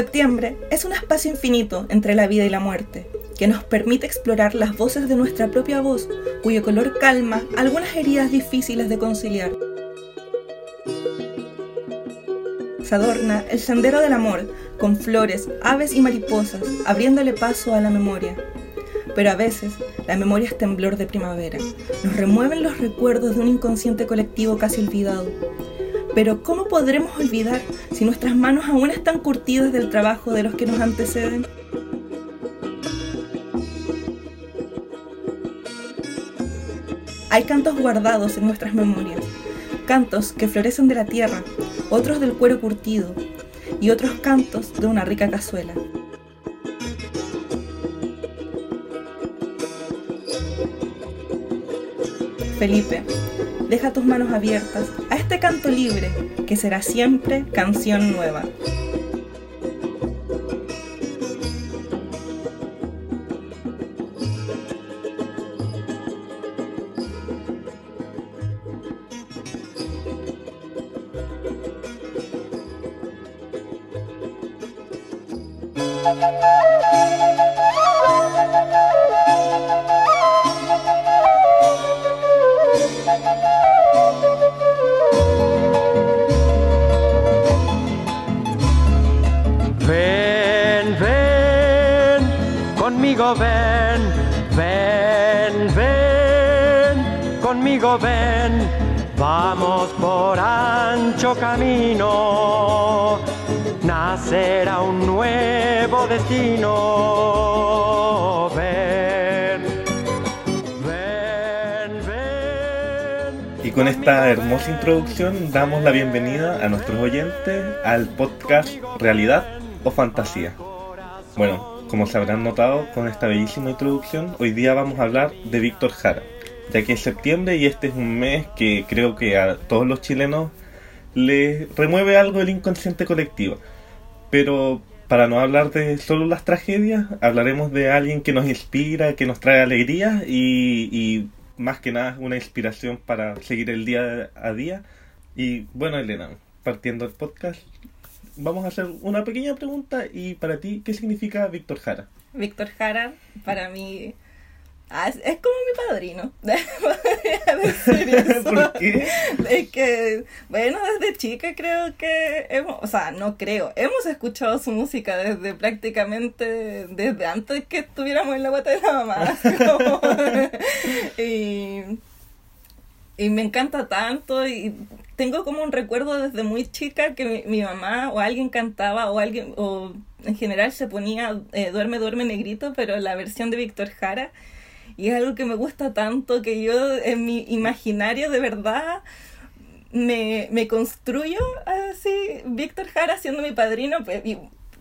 Septiembre es un espacio infinito entre la vida y la muerte, que nos permite explorar las voces de nuestra propia voz, cuyo color calma algunas heridas difíciles de conciliar. Se adorna el sendero del amor con flores, aves y mariposas, abriéndole paso a la memoria. Pero a veces la memoria es temblor de primavera, nos remueven los recuerdos de un inconsciente colectivo casi olvidado. Pero ¿cómo podremos olvidar si nuestras manos aún están curtidas del trabajo de los que nos anteceden? Hay cantos guardados en nuestras memorias, cantos que florecen de la tierra, otros del cuero curtido y otros cantos de una rica cazuela. Felipe, deja tus manos abiertas a este canto libre que será siempre canción nueva. Conmigo ven, ven, ven, conmigo ven, vamos por ancho camino, nacerá un nuevo destino. Ven, ven, ven. Y con esta hermosa introducción damos la bienvenida a nuestros oyentes al podcast Realidad o Fantasía. Bueno, como se habrán notado con esta bellísima introducción, hoy día vamos a hablar de Víctor Jara, ya que es septiembre y este es un mes que creo que a todos los chilenos les remueve algo del inconsciente colectivo. Pero para no hablar de solo las tragedias, hablaremos de alguien que nos inspira, que nos trae alegría y, y más que nada una inspiración para seguir el día a día. Y bueno, Elena, partiendo el podcast, vamos a hacer una pequeña pregunta y para ti, ¿qué significa Víctor Jara? Víctor Jara, para mí, ah, es, como mi padrino. ¿Por qué? Es que, bueno, desde chica creo que hemos, o sea, no creo, hemos escuchado su música desde prácticamente, desde antes que estuviéramos en la guata de la mamá. como- y, y me encanta tanto y tengo como un recuerdo desde muy chica que mi, mamá o alguien cantaba o alguien, o en general se ponía eh, Duerme, duerme negrito, pero la versión de Víctor Jara. Y es algo que me gusta tanto que yo en mi imaginario de verdad me, me construyo así, Víctor Jara siendo mi padrino. pues,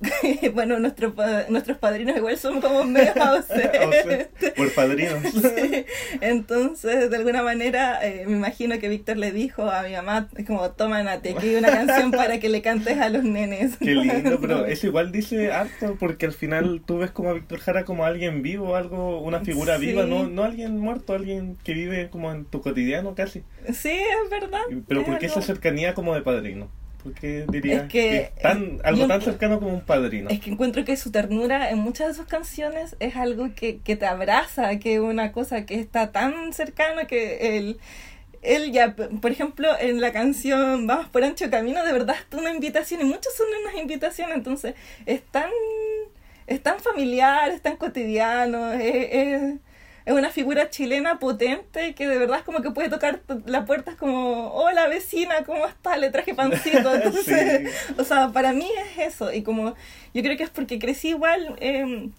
bueno, nuestro, nuestros padrinos igual son como medio ausentes. Por padrinos. Sí. Entonces, de alguna manera, eh, me imagino que Víctor le dijo a mi mamá, como, toma Nati, aquí hay una canción para que le cantes a los nenes. Qué lindo, pero eso igual dice harto porque al final tú ves como a Víctor Jara como alguien vivo, algo, una figura Sí. viva, no, no alguien muerto, alguien que vive como en tu cotidiano casi. Sí, es verdad. Pero es ¿por qué esa cercanía como de padrino? ¿Por qué dirías Es que, es tan, algo yo- tan cercano como un padrino? Es que encuentro que su ternura en muchas de sus canciones es algo que, que te abraza, que es una cosa que está tan cercana que él, él ya, por ejemplo, en la canción Vamos por ancho camino, de verdad es una invitación y muchos son unas invitaciones, entonces es tan, es tan familiar, es tan cotidiano, es, es, es una figura chilena potente que de verdad es como que puede tocar t- la puerta, es como, hola vecina, ¿cómo está? Le traje pancito, entonces... Sí. O sea, para mí es eso. Y como yo creo que es porque crecí igual eh,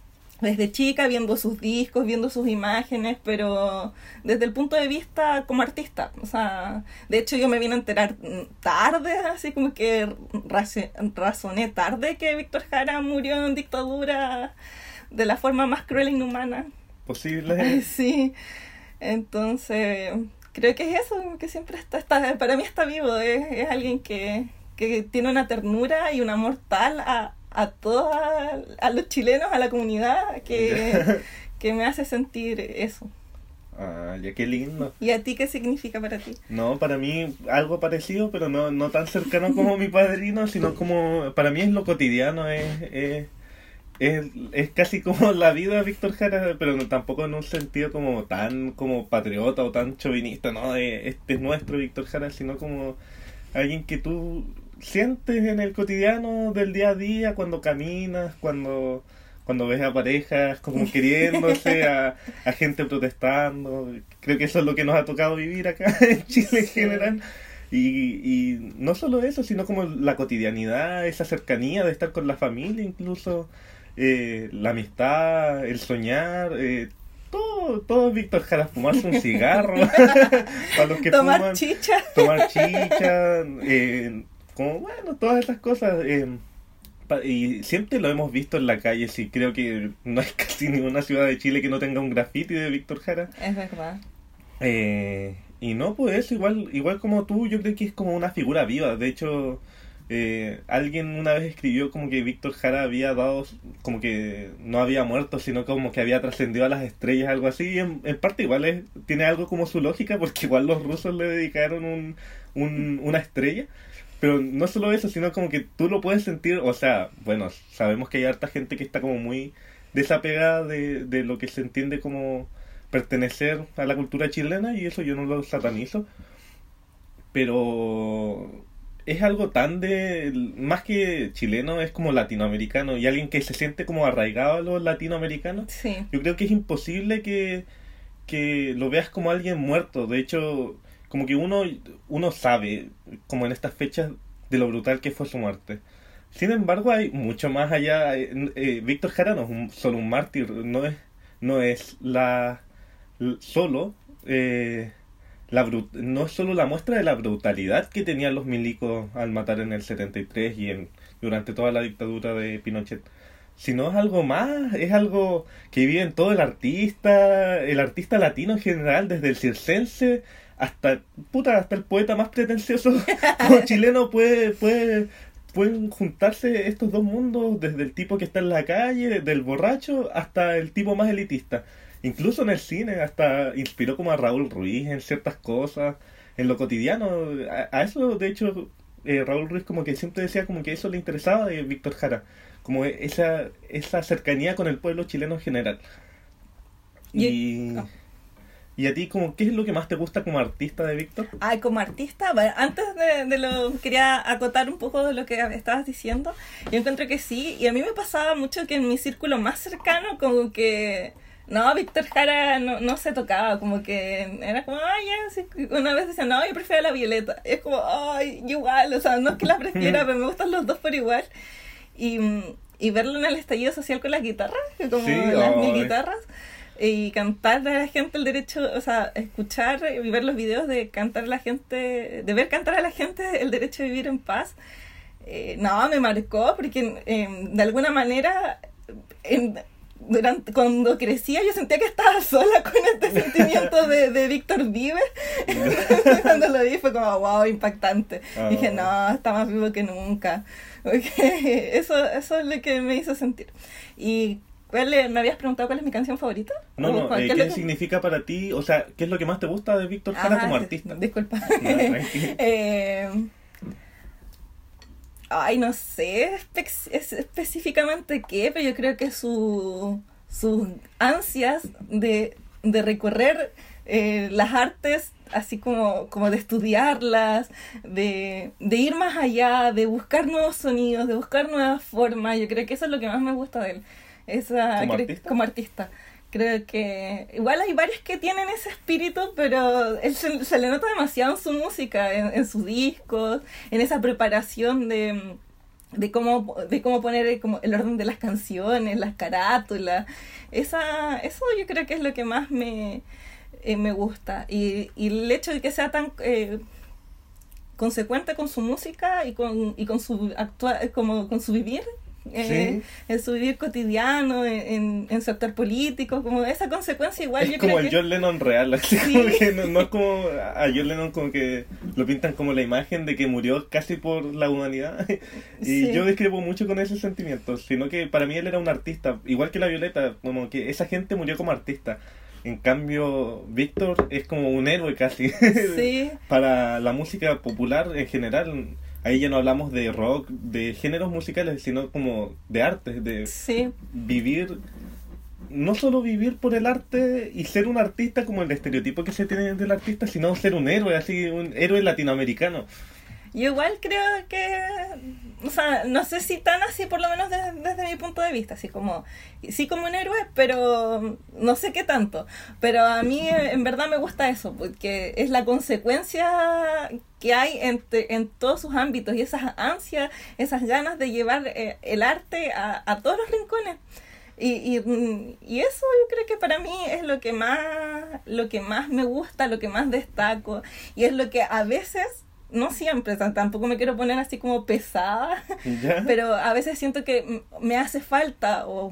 desde chica viendo sus discos, viendo sus imágenes, pero desde el punto de vista como artista. O sea, de hecho yo me vine a enterar tarde, así como que razoné tarde que Víctor Jara murió en dictadura de la forma más cruel e inhumana. Posible. Sí, entonces creo que es eso, que siempre está, está para mí está vivo, es, es alguien que, que tiene una ternura y un amor tal a, a todos, a los chilenos, a la comunidad, que, que me hace sentir eso. Ah, ya qué lindo. ¿Y a ti qué significa para ti? No, para mí algo parecido, pero no, no tan cercano como mi padrino, sino como, para mí es lo cotidiano, es, es, es, es casi como la vida de Víctor Jara, pero no, tampoco en un sentido como tan como patriota o tan chauvinista, ¿no? De, este es nuestro Víctor Jara, sino como alguien que tú sientes en el cotidiano del día a día, cuando caminas, cuando cuando ves a parejas como queriéndose, a, a gente protestando. Creo que eso es lo que nos ha tocado vivir acá en Chile en general. Y, y no solo eso, sino como la cotidianidad, esa cercanía de estar con la familia incluso, eh, la amistad, el soñar, eh, todo, todo Víctor Jara, fumarse un cigarro, para los que Tomar fuman, chicha. tomar chicha, eh, como bueno, todas esas cosas. eh, y siempre lo hemos visto en la calle, sí, creo que no hay casi ninguna ciudad de Chile que no tenga un graffiti de Víctor Jara. Es verdad. Eh, y no, pues igual, igual como tú, yo creo que es como una figura viva. De hecho, eh, alguien una vez escribió como que Víctor Jara había dado, como que no había muerto, sino como que había trascendido a las estrellas, algo así. Y en, parte igual tiene algo como su lógica, porque igual los rusos le dedicaron un- una estrella. Pero no solo eso, sino como que tú lo puedes sentir, o sea, bueno, sabemos que hay harta gente que está como muy desapegada de, de lo que se entiende como pertenecer a la cultura chilena y eso yo no lo satanizo. Pero es algo tan de, más que chileno, es como latinoamericano y alguien que se siente como arraigado a los latinoamericanos. Sí. Yo creo que es imposible que, que lo veas como alguien muerto. De hecho, como que uno, uno sabe, como en estas fechas, de lo brutal que fue su muerte. Sin embargo, hay mucho más allá. Eh, eh, Víctor Jara no es un- solo un mártir, no es, no es la solo eh, la no es solo la muestra de la brutalidad que tenían los milicos al matar en el 73 y en, durante toda la dictadura de Pinochet sino es algo más, es algo que vive en todo el artista, el artista latino en general, desde el circense hasta puta, hasta el poeta más pretencioso como chileno puede, puede, pueden juntarse estos dos mundos, desde el tipo que está en la calle, del borracho, hasta el tipo más elitista. Incluso en el cine, hasta inspiró como a Raúl Ruiz en ciertas cosas, en lo cotidiano. A, a eso, de hecho, eh, Raúl Ruiz como que siempre decía como que eso le interesaba de Víctor Jara, como esa, esa cercanía con el pueblo chileno en general. Y- Y, ah. y a ti, como, ¿qué es lo que más te gusta como artista de Víctor? Ay, como artista, bueno, antes de, de lo, quería acotar un poco de lo que estabas diciendo. Yo encuentro que sí, y a mí me pasaba mucho que en mi círculo más cercano, como que, no, Víctor Jara no, no se tocaba, como que era como, ay, ya, una vez decía, no, yo prefiero la Violeta. Y es como, ay, igual, o sea, no es que la prefiera, pero me gustan los dos por igual. Y, mm, y verlo en el estallido social con las guitarras, como Sí, las mil guitarras y cantar a la gente el derecho, o sea, escuchar y ver los videos de cantar a la gente, de ver cantar a la gente el derecho a vivir en paz, eh, no, me marcó porque eh, de alguna manera en- durante, cuando crecía yo sentía que estaba sola con este sentimiento de, de Víctor Vive. cuando lo vi fue como, wow, impactante. Ah. Dije, no, está más vivo que nunca. Porque eso, eso es lo que me hizo sentir. ¿Y cuál es- me habías preguntado cuál es mi canción favorita? No, ¿O no, cuál- eh, qué ¿qué que- significa para ti? O sea, ¿qué es lo que más te gusta de Víctor Jara Ajá, como artista? Disculpa. No. Eh, ay, no sé espe- es- específicamente qué, pero yo creo que su, sus ansias de, de recorrer eh, las artes, así como, como de estudiarlas, de, de ir más allá, de buscar nuevos sonidos, de buscar nuevas formas, yo creo que eso es lo que más me gusta de él. Esa, ¿Como cre- artista? como artista. Creo que igual hay varios que tienen ese espíritu, pero él se, le nota demasiado en su música, en, en sus discos, en esa preparación de, de cómo de cómo poner como el orden de las canciones, las carátulas. Esa, eso yo creo que es lo que más me, eh, me gusta. Y, y el hecho de que sea tan eh, consecuente con su música y con, y con su actua como con su vivir. Eh, en su vivir cotidiano, en, en, en su actor político, como esa consecuencia igual yo es como creo el que... John Lennon real, así Sí. como que no, no es como a John Lennon como que lo pintan como la imagen de que murió casi por la humanidad. y Sí. yo discrepo mucho con ese sentimiento, sino que para mí él era un artista, igual que la Violeta, como que esa gente murió como artista. En cambio, Víctor es como un héroe casi. Para la música popular en general, ahí ya no hablamos de rock, de géneros musicales, sino como de arte, de Sí, vivir, no solo vivir por el arte y ser un artista como el estereotipo que se tiene del artista, sino ser un héroe, así, un héroe latinoamericano. Yo igual creo que, o sea, no sé si tan así, por lo menos de- desde mi punto de vista, así como, sí como un héroe, pero no sé qué tanto. Pero a mí en verdad me gusta eso, porque es la consecuencia que hay en, en todos sus ámbitos y esas ansias, esas ganas de llevar eh, el arte a, a todos los rincones. Y, y, y eso yo creo que para mí es lo que más lo que más me gusta, lo que más destaco y es lo que a veces, no siempre, tampoco me quiero poner así como pesada, ¿Ya? pero a veces siento que me hace falta o,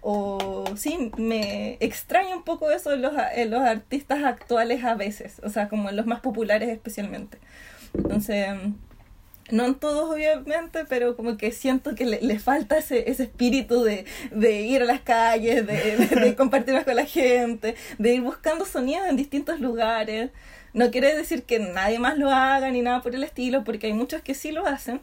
o sí, me extraña un poco eso en los, en los artistas actuales a veces, o sea, como en los más populares especialmente. Entonces, no en todos obviamente, pero como que siento que le, le falta ese, ese espíritu de, de ir a las calles, de, de, con la gente, de ir buscando sonidos en distintos lugares. No quiere decir que nadie más lo haga ni nada por el estilo, porque hay muchos que sí lo hacen,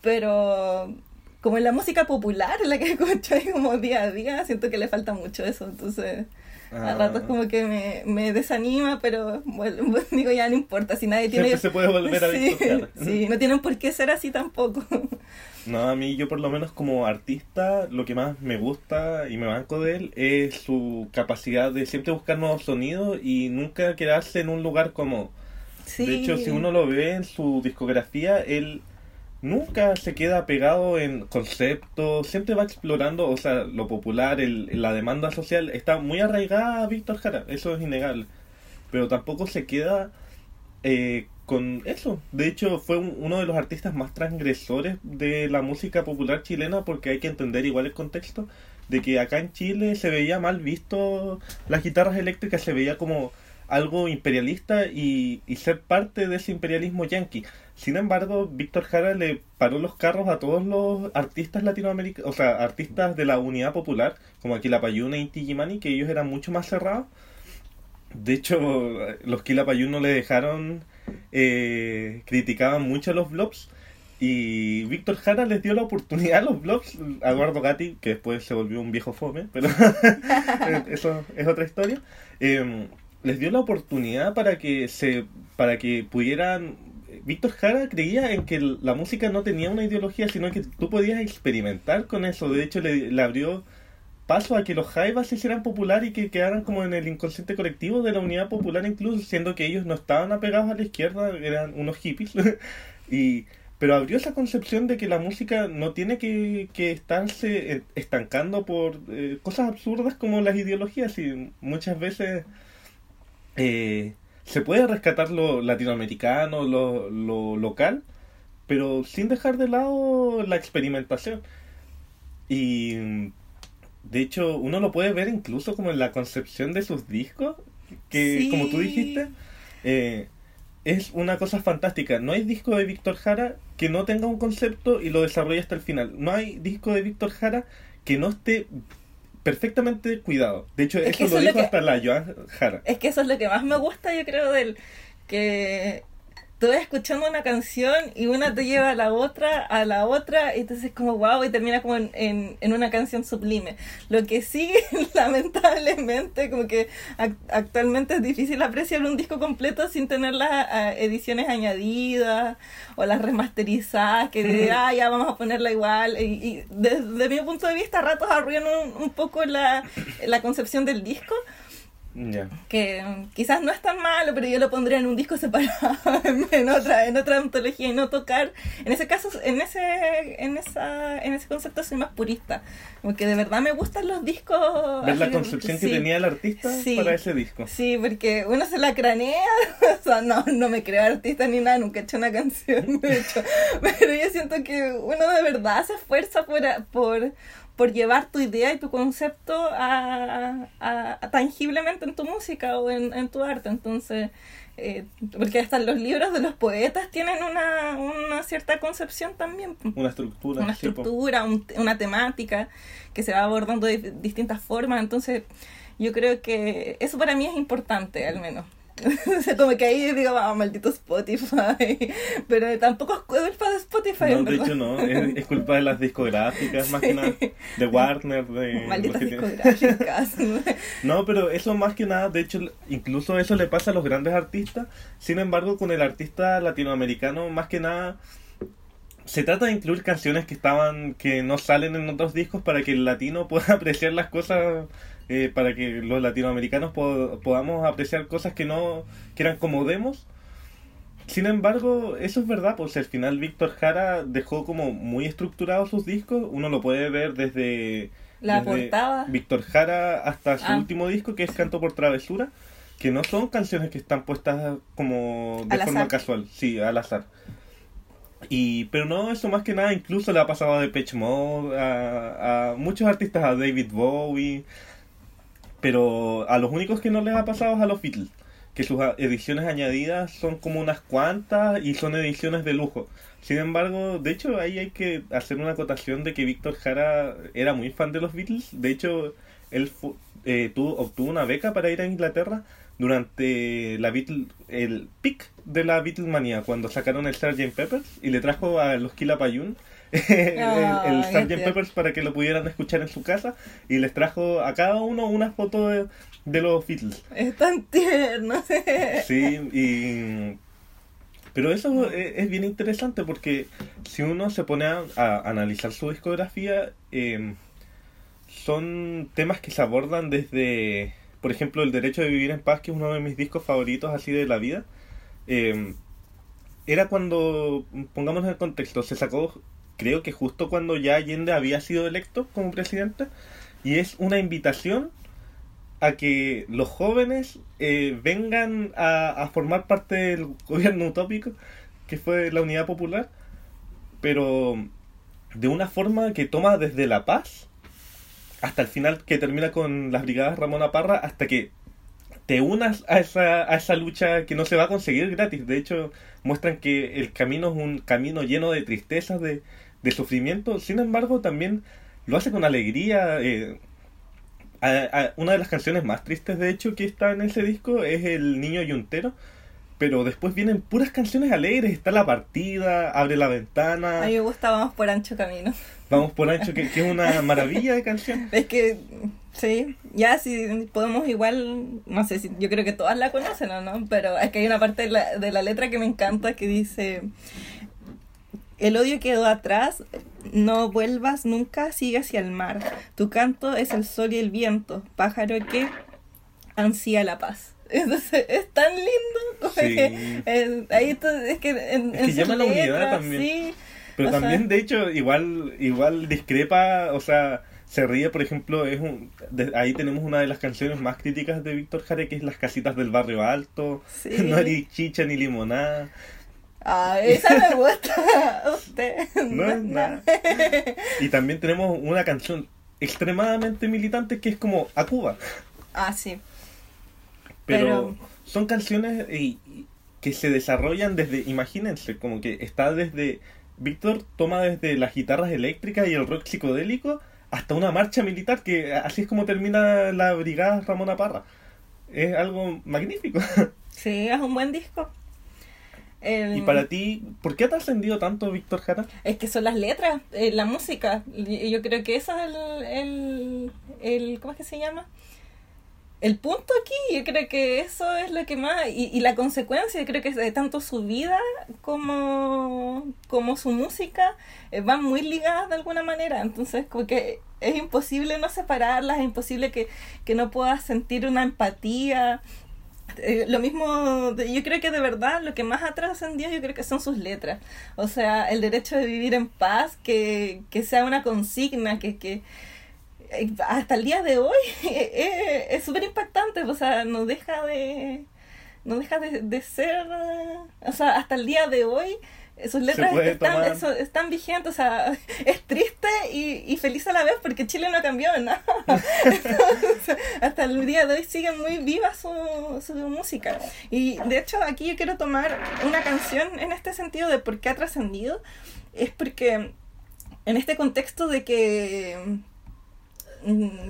pero como en la música popular, en la que escucho como día a día, siento que le falta mucho eso, entonces a Ah. ratos como que me, me desanima, pero bueno, digo ya no importa, si nadie tiene... Siempre se puede volver a sí, sí, no tienen por qué ser así tampoco. No, a mí yo por lo menos como artista lo que más me gusta y me banco de él es su capacidad de siempre buscar nuevos sonidos y nunca quedarse en un lugar como... Sí. De hecho, si uno lo ve en su discografía, él nunca se queda pegado en conceptos, siempre va explorando, o sea, lo popular, el, la demanda social, está muy arraigada a Víctor Jara, eso es innegable, pero tampoco se queda eh, con eso. De hecho, fue un- uno de los artistas más transgresores de la música popular chilena porque hay que entender igual el contexto de que acá en Chile se veía mal visto las guitarras eléctricas, se veía como algo imperialista y, y ser parte de ese imperialismo yanqui. Sin embargo, Víctor Jara le paró los carros a todos los artistas latinoamericanos, o sea, artistas de la unidad popular, como Quilapayún e Inti Gimani, que ellos eran mucho más cerrados. De hecho, los Quilapayún no le dejaron, eh, criticaban mucho a los blogs. Y Víctor Jara les dio la oportunidad a los blogs, a Eduardo Gatti, que después se volvió un viejo fome, pero eso es otra historia. eh, les dio la oportunidad para que se para que pudieran Víctor Jara creía en que la música no tenía una ideología sino que tú podías experimentar con eso. De hecho le, le abrió paso a que los jaivas se hicieran popular y que quedaran como en el inconsciente colectivo de la unidad popular incluso siendo que ellos no estaban apegados a la izquierda eran unos hippies. Y pero abrió esa concepción de que la música no tiene que, que estarse eh, estancando por eh, cosas absurdas como las ideologías. Y muchas veces eh, se puede rescatar lo latinoamericano, lo, lo local, pero sin dejar de lado la experimentación. Y de hecho uno lo puede ver incluso como en la concepción de sus discos, que Sí. como tú dijiste, eh, es una cosa fantástica. No hay disco de Víctor Jara que no tenga un concepto y lo desarrolle hasta el final. No hay disco de Víctor Jara que no esté perfectamente cuidado. De hecho, Es eso lo dijo que- hasta la Joan Jara. Es que eso es lo que más me gusta, yo creo, del que tú vas escuchando una canción y una te lleva a la otra, a la otra, y entonces como wow, y termina como en, en, en una canción sublime. Lo que sí, lamentablemente, como que ac- actualmente es difícil apreciar un disco completo sin tener las ah, ediciones añadidas o las remasterizadas, que de, ah, ya vamos a ponerla igual. Y, y desde mi punto de vista, a ratos arruinan un, un poco la, la concepción del disco Que mm, quizás no es tan malo, pero yo lo pondría en un disco separado, en, otra, en otra antología y no tocar. En ese caso, en ese, en esa, en ese concepto soy más purista, porque de verdad me gustan los discos. Ver la concepción que tenía el artista Sí. para ese disco. Sí, porque uno se la cranea, o sea, no, no me creo artista ni nada, nunca he hecho una canción, de hecho, pero yo siento que uno de verdad se esfuerza por, por, por llevar tu idea y tu concepto a, a- a tangiblemente en tu música o en, en tu arte, entonces, eh, porque hasta los libros de los poetas tienen una, una cierta concepción también Una estructura. una estructura, un- una temática que se va abordando de distintas formas. Entonces, yo creo que eso para mí es importante, al menos. O sea, como que ahí digo, ah, maldito Spotify. Pero tampoco es culpa de Spotify. No, de hecho no, es, es culpa de las discográficas más que nada, de Warner, de... Malditas discográficas. No, pero eso más que nada, de hecho, incluso eso le pasa a los grandes artistas. Sin embargo, con el artista latinoamericano, más que nada, se trata de incluir canciones que estaban, que no salen en otros discos para que el latino pueda apreciar las cosas, eh, para que los latinoamericanos po- podamos apreciar cosas que no, que eran como demos. Sin embargo, eso es verdad, pues al final Víctor Jara dejó como muy estructurados sus discos. Uno lo puede ver desde La desde portada. Víctor Jara hasta su Ah. último disco que es Canto por Travesura, que no son canciones que están puestas como de Al forma azar. casual, sí, al azar. Y, pero no, eso más que nada incluso le ha pasado a Depeche Mode, a, a muchos artistas, a David Bowie, pero a los únicos que no les ha pasado es a los Beatles, que sus ediciones añadidas son como unas cuantas y son ediciones de lujo. Sin embargo, de hecho ahí hay que hacer una acotación de que Víctor Jara era muy fan de los Beatles. De hecho, él eh, tuvo- obtuvo una beca para ir a Inglaterra durante la Beatle, el pic de la Beatlemania, cuando sacaron el Sgt. Peppers y le trajo a los Quilapayún el, el Sgt. Peppers para que lo pudieran escuchar en su casa y les trajo a cada uno una foto de, de los Beatles. Es tan tierno. Sí, y... Pero eso es, es bien interesante porque si uno se pone a, a analizar su discografía, eh, son temas que se abordan desde, por ejemplo, El Derecho de Vivir en Paz, que es uno de mis discos favoritos así de la vida. Eh, era cuando, pongámonos en contexto, se sacó, creo que justo cuando ya Allende había sido electo como presidente, y es una invitación a que los jóvenes eh, vengan a, formar parte del gobierno utópico, que fue la Unidad Popular, pero de una forma que toma desde la paz hasta el final que termina con las brigadas Ramona Parra, hasta que te unas a esa, a esa lucha que no se va a conseguir gratis. De hecho, muestran que el camino es un camino lleno de tristezas, de, de sufrimiento. Sin embargo, también lo hace con alegría. eh, a- a- una de las canciones más tristes, de hecho, que está en ese disco es El Niño Yuntero. Pero después vienen puras canciones alegres. Está La Partida, Abre la Ventana, A mí me gusta Vamos por ancho camino. Vamos por Ancho, que, que es una maravilla de canción. Es que, sí, ya si podemos igual, no sé si, yo creo que todas la conocen o no, pero es que hay una parte de la, de la letra que me encanta que dice, el odio quedó atrás, no vuelvas nunca, sigue hacia el mar, tu canto es el sol y el viento, pájaro que ansía la paz. Entonces, es tan lindo. Sí. que, eh, ahí to- es que en, Es que llama la unidad también. sí. Pero O sea- también, de hecho, igual igual discrepa, o sea, se ríe, por ejemplo, es un, de- ahí tenemos una de las canciones más críticas de Víctor Jara, que es Las casitas del barrio alto, Sí. no hay chicha ni limonada. Ah, esa me gusta. Usted. No es nada. Y también tenemos una canción extremadamente militante que es como A Cuba. Ah, sí. Pero, Pero- son canciones y- y que se desarrollan desde, imagínense, como que está desde, Víctor toma desde las guitarras eléctricas y el rock psicodélico hasta una marcha militar, que así es como termina la brigada Ramona Parra. Es algo magnífico. Sí, es un buen disco. El- Y para ti, ¿por qué ha trascendido tanto Víctor Jara? Es que son las letras, eh, la música. Yo creo que eso es el, el, el- ¿Cómo es que se llama? El punto aquí, yo creo que eso es lo que más. Y, y la consecuencia, yo creo que de tanto su vida como, como su música eh, van muy ligadas de alguna manera. Entonces, como que es imposible no separarlas, es imposible que, que no puedas sentir una empatía. Eh, lo mismo, yo creo que de verdad lo que más ha trascendido yo creo que son sus letras. O sea, el derecho de vivir en paz, que, que sea una consigna, que, que eh, hasta el día de hoy eh, es súper impactante, o sea, no deja de no deja de, de ser, eh, o sea, hasta el día de hoy eh, sus letras están, están vigentes, o sea, es triste y, y feliz a la vez porque Chile no ha cambiado en nada. Hasta el día de hoy sigue muy viva su, su música. Y de hecho aquí yo quiero tomar una canción en este sentido de por qué ha trascendido. Es porque en este contexto de que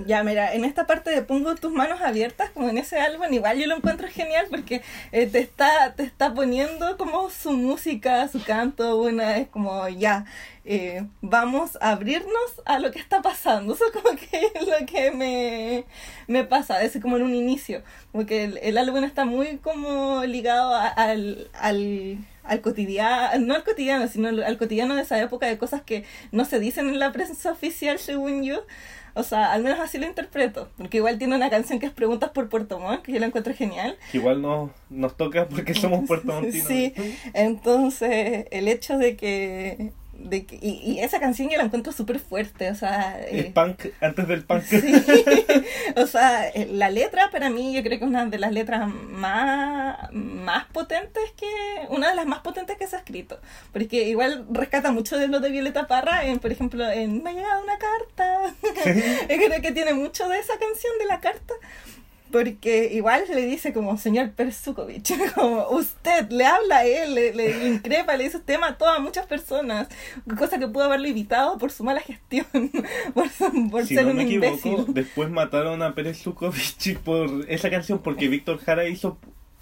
Ya, mira, en esta parte de Pongo tus manos abiertas, como en ese álbum, igual yo lo encuentro genial porque eh, te, está, te está poniendo como su música, su canto, una es como ya, eh, vamos a abrirnos a lo que está pasando. Eso como que es lo que me, me pasa, es como en un inicio, como que el, el álbum está muy como ligado a- al... al al cotidiano, no al cotidiano, sino al cotidiano de esa época de cosas que no se dicen en la prensa oficial, según yo. O sea, al menos así lo interpreto. Porque igual tiene una canción que es Preguntas por Puerto Montt, que yo la encuentro genial. Que igual nos, nos toca porque somos puertomontinos. Sí, entonces el hecho de que... De que y, y esa canción yo la encuentro súper fuerte, o sea... Es eh, punk antes del punk. Sí, o sea, eh, la letra para mí yo creo que es una de las letras más, más potentes que, una de las más potentes que se ha escrito, porque igual rescata mucho de lo de Violeta Parra, en, por ejemplo, en Me ha llegado una carta, yo creo que tiene mucho de esa canción de la carta, porque igual le dice como señor Persukovic, como usted le habla a él, le, le increpa, le dice usted mató a muchas personas, cosa que pudo haberlo evitado por su mala gestión, por, por si ser no un me equivoco, después mataron a Pérez Zukovich por esa canción porque Víctor Jara hizo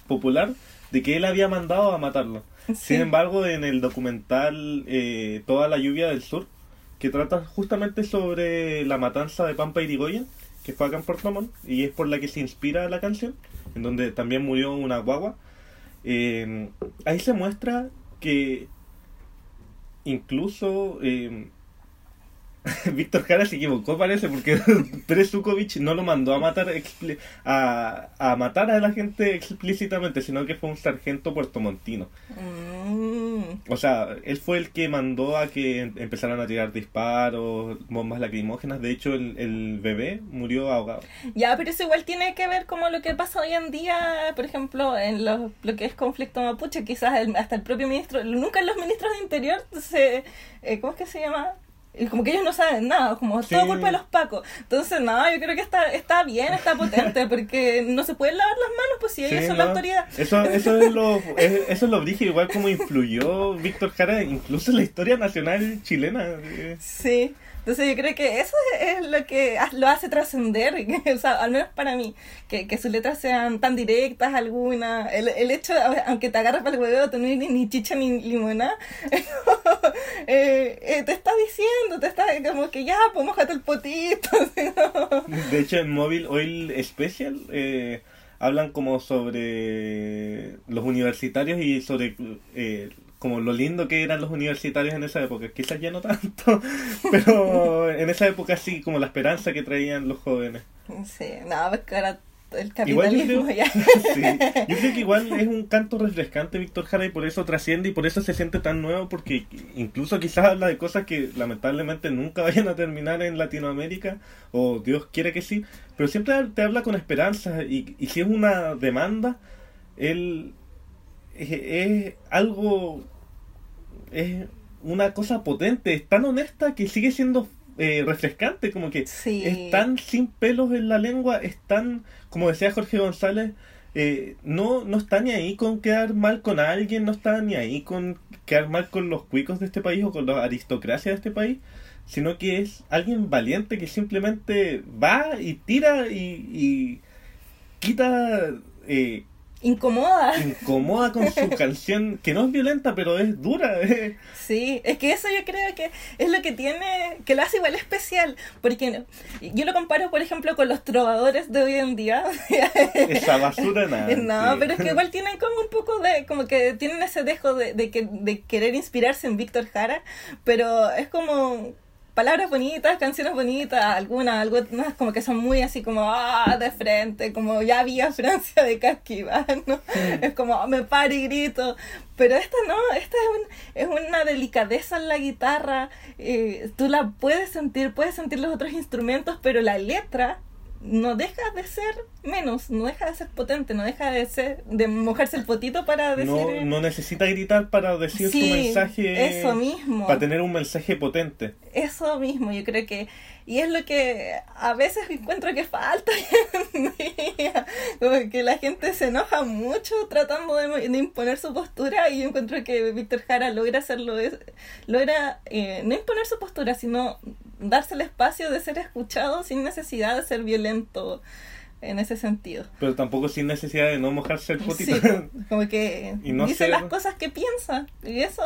popular de que él había mandado a matarlo. Sí. Sin embargo, en el documental eh, Toda la lluvia del sur, que trata justamente sobre la matanza de Pampa Irigoyen, que fue acá en Puerto y es por la que se inspira la canción, en donde también murió una guagua, eh, ahí se muestra que incluso eh, Víctor Jara se equivocó parece porque Pérez Zukovich no lo mandó a matar a, a matar a la gente explícitamente sino que fue un sargento puertomontino. Mm, o sea él fue el que mandó a que em- empezaran a tirar disparos bombas lacrimógenas. De hecho el, el bebé murió ahogado. Ya, pero eso igual tiene que ver como lo que pasa hoy en día, por ejemplo, en lo, lo que es conflicto mapuche, quizás el- hasta el propio ministro, nunca los ministros de Interior se... eh, ¿Cómo es que se llama? Y como que ellos no saben nada, como Sí. todo culpa de los pacos. Entonces, no, yo creo que está, está bien, está potente, porque no se pueden lavar las manos, pues si ellos Sí, son ¿no? la autoridad. Eso, eso es lo es- eso es lo brígido, igual como influyó Víctor Jara incluso en la historia nacional chilena. Sí, entonces yo creo que eso es lo que lo hace trascender, o sea, al menos para mí, que, que sus letras sean tan directas algunas, el, el hecho, aunque te agarres para el huevo, no ni, ni chicha ni limonada, eh, eh, te está diciendo, te está como que ya, pues mojate el potito. De hecho, en Móvil Oil Special eh, hablan como sobre los universitarios y sobre eh, como lo lindo que eran los universitarios en esa época. Quizás ya no tanto, pero en esa época sí, como la esperanza que traían los jóvenes. Sí, no, pues que ahora el Igual capitalismo creo, ya. sí, yo creo que igual es un canto refrescante Víctor Jara y por eso trasciende y por eso se siente tan nuevo porque incluso quizás habla de cosas que lamentablemente nunca vayan a terminar en Latinoamérica o Dios quiere que sí, pero siempre te habla con esperanza y, y si es una demanda, él es, es algo, es una cosa potente, es tan honesta que sigue siendo eh, refrescante, como que Sí. es tan sin pelos en la lengua, es tan, como decía Jorge González, eh, no, no está ni ahí con quedar mal con alguien, no está ni ahí con quedar mal con los cuicos de este país o con la aristocracia de este país, sino que es alguien valiente que simplemente va y tira y, y quita, eh, Incomoda. incomoda con su canción, que no es violenta, pero es dura. eh. Sí, es que eso yo creo que es lo que tiene, que lo hace igual especial, porque yo lo comparo, por ejemplo, con los trovadores de hoy en día. Esa basura nada. No, pero es que igual tienen como un poco de, como que tienen ese dejo de, de, que, de querer inspirarse en Víctor Jara, pero es como palabras bonitas, canciones bonitas, algunas, algunas como que son muy así como ah, de frente, como ya había Francia de Casquiva, ¿no? Es como "Ah, me paro y grito, pero esta no, esta es, un- es una delicadeza en la guitarra, eh, tú la puedes sentir, puedes sentir los otros instrumentos, pero la letra no deja de ser menos, no deja de ser potente, no deja de ser de mojarse el potito para decir No, no necesita gritar para decir Sí, su mensaje. eso mismo. Para tener un mensaje potente. eso mismo, yo creo que y es lo que a veces encuentro que falta en día. como que la gente se enoja mucho tratando de, de imponer su postura y yo encuentro que Víctor Jara logra hacerlo, logra eh, no imponer su postura, sino darse el espacio de ser escuchado sin necesidad de ser violento en ese sentido. Pero tampoco sin necesidad de no mojarse el potito. Sí, pues, como que Y no dice ser- las cosas que piensa. Y eso.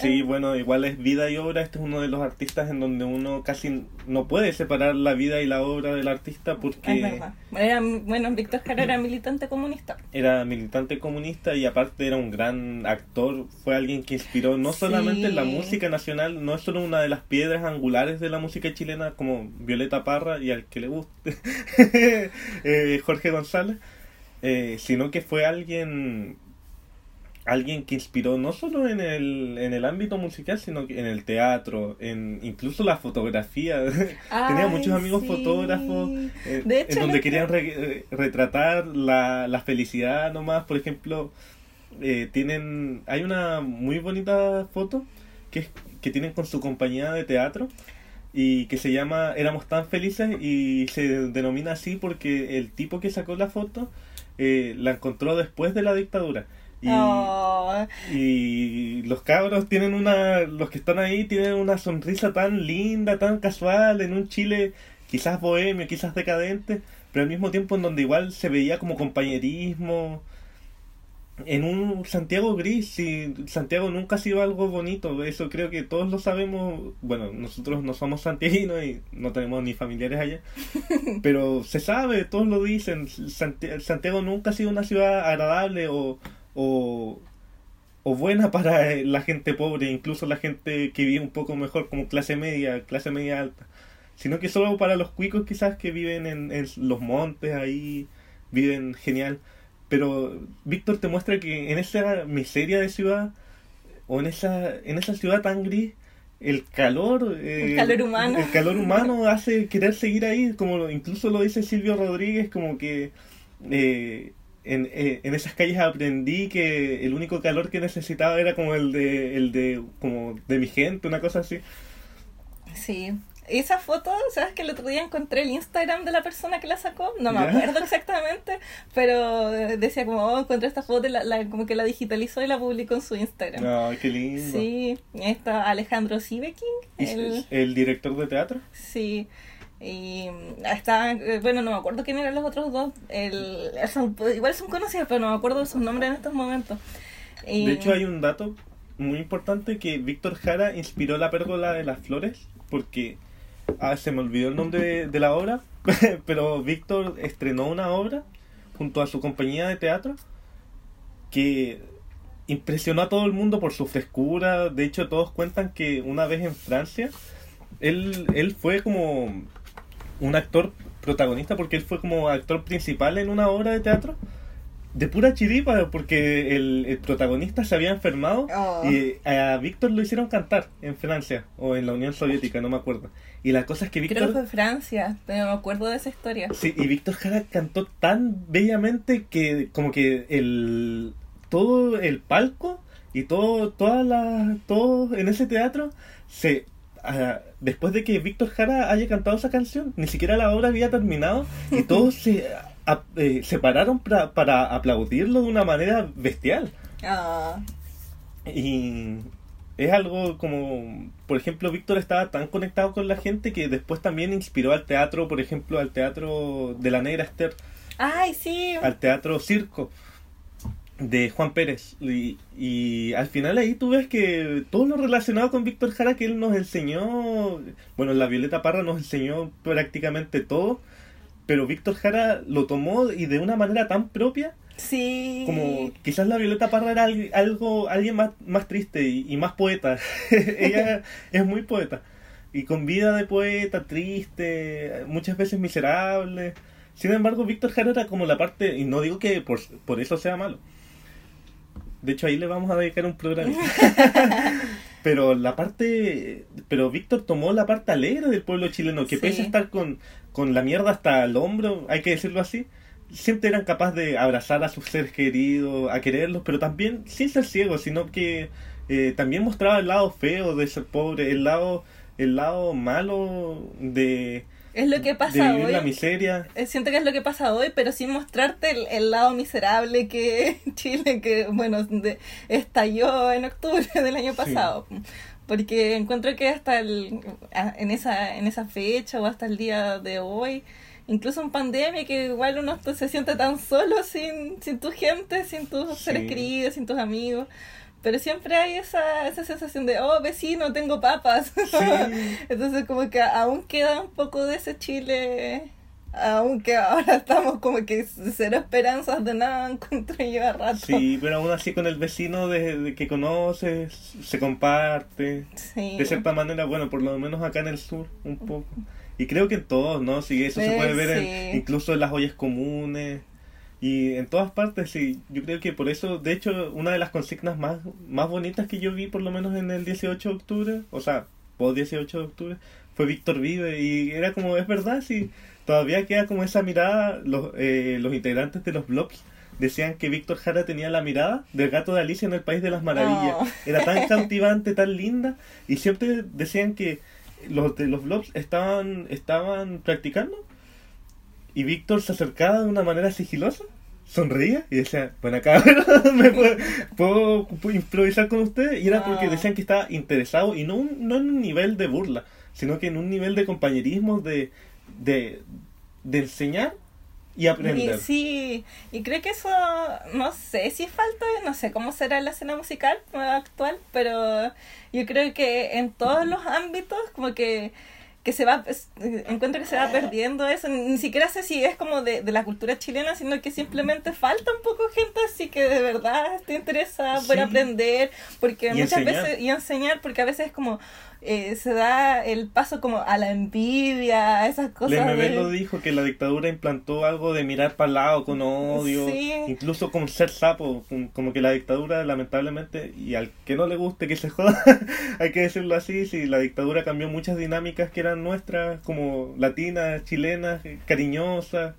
Sí, eh, bueno, igual es vida y obra. Este es uno de los artistas en donde uno casi no puede separar la vida y la obra del artista es porque verdad. Era, bueno, Víctor Jara era militante comunista. era militante comunista y aparte era un gran actor. Fue alguien que inspiró no Sí. solamente en la música nacional, no es solo una de las piedras angulares de la música chilena como Violeta Parra y al que le guste eh, Jorge González, eh, sino que fue alguien alguien que inspiró no solo en el, en el ámbito musical, sino que en el teatro, en incluso la fotografía. Tenía muchos amigos sí. fotógrafos eh, De hecho, en donde querían re- retratar la, la felicidad nomás. Por ejemplo, eh, tienen hay una muy bonita foto que, es- que tienen con su compañía de teatro y que se llama Éramos tan felices y se denomina así porque el tipo que sacó la foto eh, la encontró después de la dictadura. Y, Oh, y los cabros tienen una, los que están ahí tienen una sonrisa tan linda, tan casual, en un Chile quizás bohemio, quizás decadente, pero al mismo tiempo en donde igual se veía como compañerismo, en un Santiago gris, y Santiago nunca ha sido algo bonito, eso creo que todos lo sabemos, bueno, nosotros no somos santiaguinos y no tenemos ni familiares allá, pero se sabe, todos lo dicen, Santi- Santiago nunca ha sido una ciudad agradable o, o, o buena para la gente pobre, incluso la gente que vive un poco mejor como clase media, clase media alta, sino que solo para los cuicos quizás que viven en, en los montes ahí, viven genial. Pero Víctor te muestra que en esa miseria de ciudad, o en esa, en esa ciudad tan gris, el calor, eh, El calor humano. el calor humano hace querer seguir ahí, como incluso lo dice Silvio Rodríguez, como que eh, en, eh, en esas calles aprendí que el único calor que necesitaba era como el de, el de, como de mi gente, una cosa así. sí. Esa foto, ¿sabes que el otro día encontré el Instagram de la persona que la sacó? No me acuerdo exactamente, pero decía como, oh, encontré esta foto y la, la- como que la digitalizó y la publicó en su Instagram. Ay, qué lindo. Sí, está Alejandro Siveking, ¿Y el, el director de teatro? sí, y mm, está, eh, bueno, no me acuerdo quién eran los otros dos, el, son- igual son conocidos, pero no me acuerdo de sus nombres en estos momentos. Y- De hecho, hay un dato muy importante que Víctor Jara inspiró la pérgola de las flores porque ah, se me olvidó el nombre de, de la obra, pero Víctor estrenó una obra junto a su compañía de teatro que impresionó a todo el mundo por su frescura. De hecho, todos cuentan que una vez en Francia, él, él fue como un actor protagonista porque él fue como actor principal en una obra de teatro de pura chiripa porque el, el protagonista se había enfermado Oh. y a Víctor lo hicieron cantar en Francia o en la Unión Soviética, no me acuerdo. Y la cosa es que Creo que Víctor fue Francia, pero me acuerdo de esa historia. Sí, y Víctor Jara cantó tan bellamente que como que el todo el palco y todo toda la todo en ese teatro se ah, después de que Víctor Jara haya cantado esa canción, ni siquiera la obra había terminado y todos se a- eh, se pararon pra- para aplaudirlo de una manera bestial. Ah, Y es algo como, por ejemplo, Víctor estaba tan conectado con la gente que después también inspiró al teatro, por ejemplo, al teatro de la Negra Esther, Ay, sí. al teatro Circo de Juan Pérez. Y, y al final ahí tú ves que todo lo relacionado con Víctor Jara que él nos enseñó, bueno, la Violeta Parra nos enseñó prácticamente todo, pero Víctor Jara lo tomó y de una manera tan propia Sí. como quizás la Violeta Parra era al- algo alguien más, más triste y, y más poeta. Ella es muy poeta. Y con vida de poeta triste muchas veces miserable. Sin embargo Víctor Jara era como la parte y no digo que por, por eso sea malo. De hecho ahí le vamos a dedicar un programa. Pero la parte pero Víctor tomó la parte alegre del pueblo chileno que Sí. pese a estar con, con la mierda hasta el hombro hay que decirlo así siempre eran capaces de abrazar a sus seres queridos, a quererlos, pero también sin ser ciegos, sino que eh, también mostraba el lado feo de ser pobre, el lado, el lado malo de, Es lo que de pasa vivir hoy. la miseria. Eh, Siento que es lo que pasa hoy, pero sin mostrarte el, el lado miserable que Chile, que bueno, de- estalló en octubre del año Sí. Porque encuentro que hasta el, en, esa, en esa fecha o hasta el día de hoy, incluso en pandemia, que igual uno se siente tan solo sin, sin tu gente, sin tus Sí. seres queridos, sin tus amigos. Pero siempre hay esa, esa sensación de, oh, vecino, tengo papas. Entonces como que aún queda un poco de ese Chile, aunque ahora estamos como que cero esperanzas de nada encuentro yo a rato. Sí, pero aún así con el vecino de, de que conoces, se comparte. Sí. De cierta manera, bueno, por lo menos acá en el sur, un poco. Y creo que en todos, ¿no? Sí, eso se puede ver en- incluso en las ollas comunes. Y en todas partes, sí. Yo creo que por eso, de hecho, una de las consignas más, más bonitas que yo vi, por lo menos en el 18 de octubre, o sea, post 18 de octubre, fue Víctor Vive. Y era como, es verdad, sí. Todavía queda como esa mirada, los, eh, los integrantes de los blogs decían que Víctor Jara tenía la mirada del gato de Alicia en el País de las Maravillas. Oh. Era tan cautivante, tan linda. Y siempre decían que los de los vlogs estaban, estaban practicando. Y Víctor se acercaba de una manera sigilosa, sonreía y decía, bueno, acá me puedo, puedo- puedo improvisar con ustedes. Y era porque Ah. decían que estaba interesado y no, un- no en un nivel de burla, sino que en un nivel de compañerismo, de, de, de enseñar y aprender. Y sí, y creo que eso, no sé si falta, no sé cómo será la escena musical actual, pero yo creo que en todos los ámbitos como que, que se va, encuentro que se va perdiendo eso, ni siquiera sé si es como de, de la cultura chilena, sino que simplemente falta un poco gente así que de verdad te interesa por Sí. aprender, porque Y muchas enseñar. veces, y enseñar, porque a veces es como... eh, se da el paso como a la envidia, a esas cosas. Lemebel de- lo dijo que la dictadura implantó algo de mirar para el lado con odio, Sí. incluso con ser sapo, como que la dictadura lamentablemente, y al que no le guste que se joda, hay que decirlo así, si la dictadura cambió muchas dinámicas que eran nuestras, como latinas, chilenas, eh, cariñosas,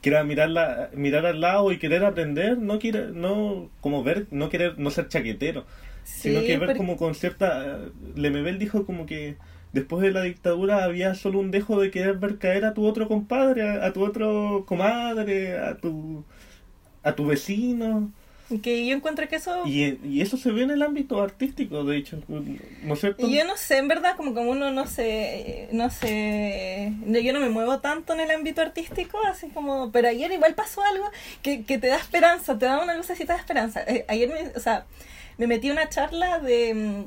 que era mirarla, mirar al lado y querer aprender, no quiere, no como ver, no querer, no ser chaquetero, sino Sí, que ver porque- como con cierta Lemebel dijo como que después de la dictadura había solo un dejo de querer ver caer a tu otro compadre, a, a tu otro comadre, a tu a tu vecino Que yo encuentro que eso... y, y eso se ve en el ámbito artístico de hecho ¿no es cierto? Y yo no sé, en verdad, como como uno no sé, no sé, yo no me muevo tanto en el ámbito artístico, así como, pero ayer igual pasó algo que, que te da esperanza, te da una lucecita de esperanza. Eh, ayer, me, o sea, me metí a una charla de mm,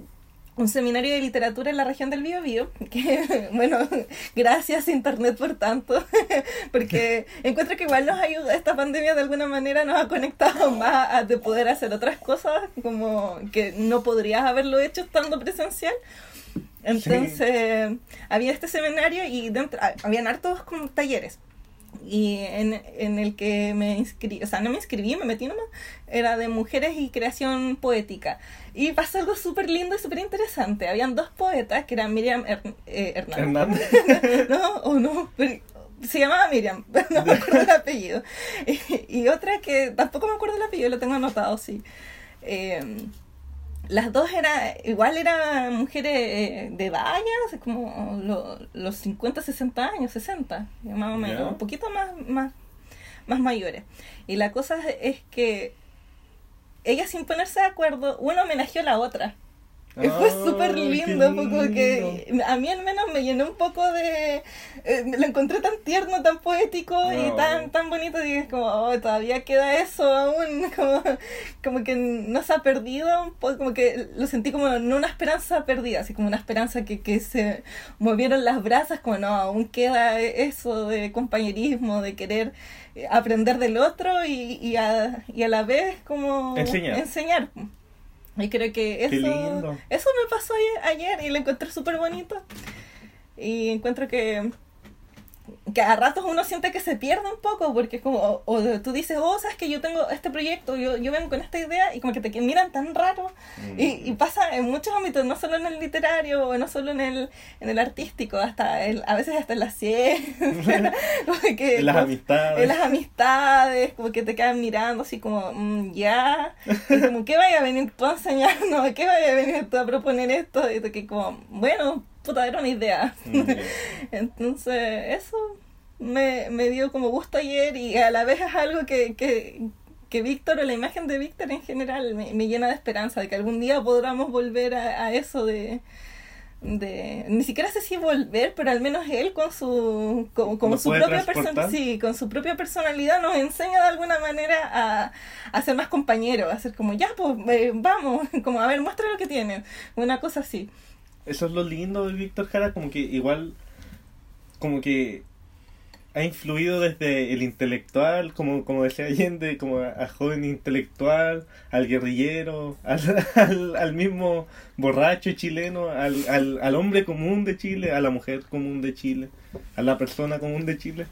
un seminario de literatura en la región del Biobío, que, bueno, gracias Internet por tanto, porque encuentro que igual nos ayuda, esta pandemia de alguna manera nos ha conectado más a de poder hacer otras cosas, como que no podrías haberlo hecho estando presencial. Entonces, había este seminario y dentro, ah, habían hartos como talleres. Y en, en el que me inscribí, o sea, no me inscribí, me metí nomás, era de mujeres y creación poética. Y pasó algo súper lindo y súper interesante. Habían dos poetas, que eran Miriam Her- eh, Hernández. Hernández. no, o no, pero se llamaba Miriam, no me acuerdo el apellido. Y, y otra que tampoco me acuerdo el apellido, lo tengo anotado, sí. Eh, las dos eran, igual eran mujeres eh, de vallas, como lo- los 50, 60 años, 60, más o menos, un poquito más, más, más mayores. Y la cosa es que ellas sin ponerse de acuerdo, una homenajeó a la otra. Y fue súper lindo, fue como lindo. que a mí al menos me llenó un poco de... eh, lo encontré tan tierno, tan poético y tan tan bonito, y es como, oh, todavía queda eso aún, como, como que no se ha perdido, un poco, como que lo sentí como no una esperanza perdida, así como una esperanza que, que se movieron las brasas, como no, aún queda eso de compañerismo, de querer eh, aprender del otro y, y, a, y a la vez como Enseñar. enseñar. Y creo que eso, eso me pasó ayer, ayer y lo encontré súper bonito. Y encuentro que, que a ratos uno siente que se pierde un poco, porque es como, o, o tú dices, oh, sabes que yo tengo este proyecto, yo, yo vengo con esta idea, y como que te miran tan raro. Mm. Y, y pasa en muchos ámbitos, no solo en el literario, o no solo en el, en el artístico, hasta el, a veces hasta en la ciencia. que- En las como- amistades en las amistades, como que te quedan mirando así como, mm, ya, y como, ¿qué vaya a venir tú a enseñarnos? ¿Qué vaya a venir tú a proponer esto? Y tú que como, bueno, puta, era una idea. Mm. Entonces, eso me, me dio como gusto ayer y a la vez es algo que, que, que Víctor o la imagen de Víctor en general me, me llena de esperanza, de que algún día podamos volver a, a eso de, de... Ni siquiera sé si volver, pero al menos él con su, con, con ¿Nos su propia persona, sí, con su propia personalidad nos enseña de alguna manera a, a ser más compañeros, a ser como, ya, pues, eh, vamos, como, a ver, muestra lo que tienen, una cosa así. Eso es lo lindo de Víctor Jara, como que igual, como que ha influido desde el intelectual, como, como decía Allende, como a, joven intelectual, al guerrillero, al, al, al mismo borracho chileno, al, al, al hombre común de Chile, a la mujer común de Chile, a la persona común de Chile.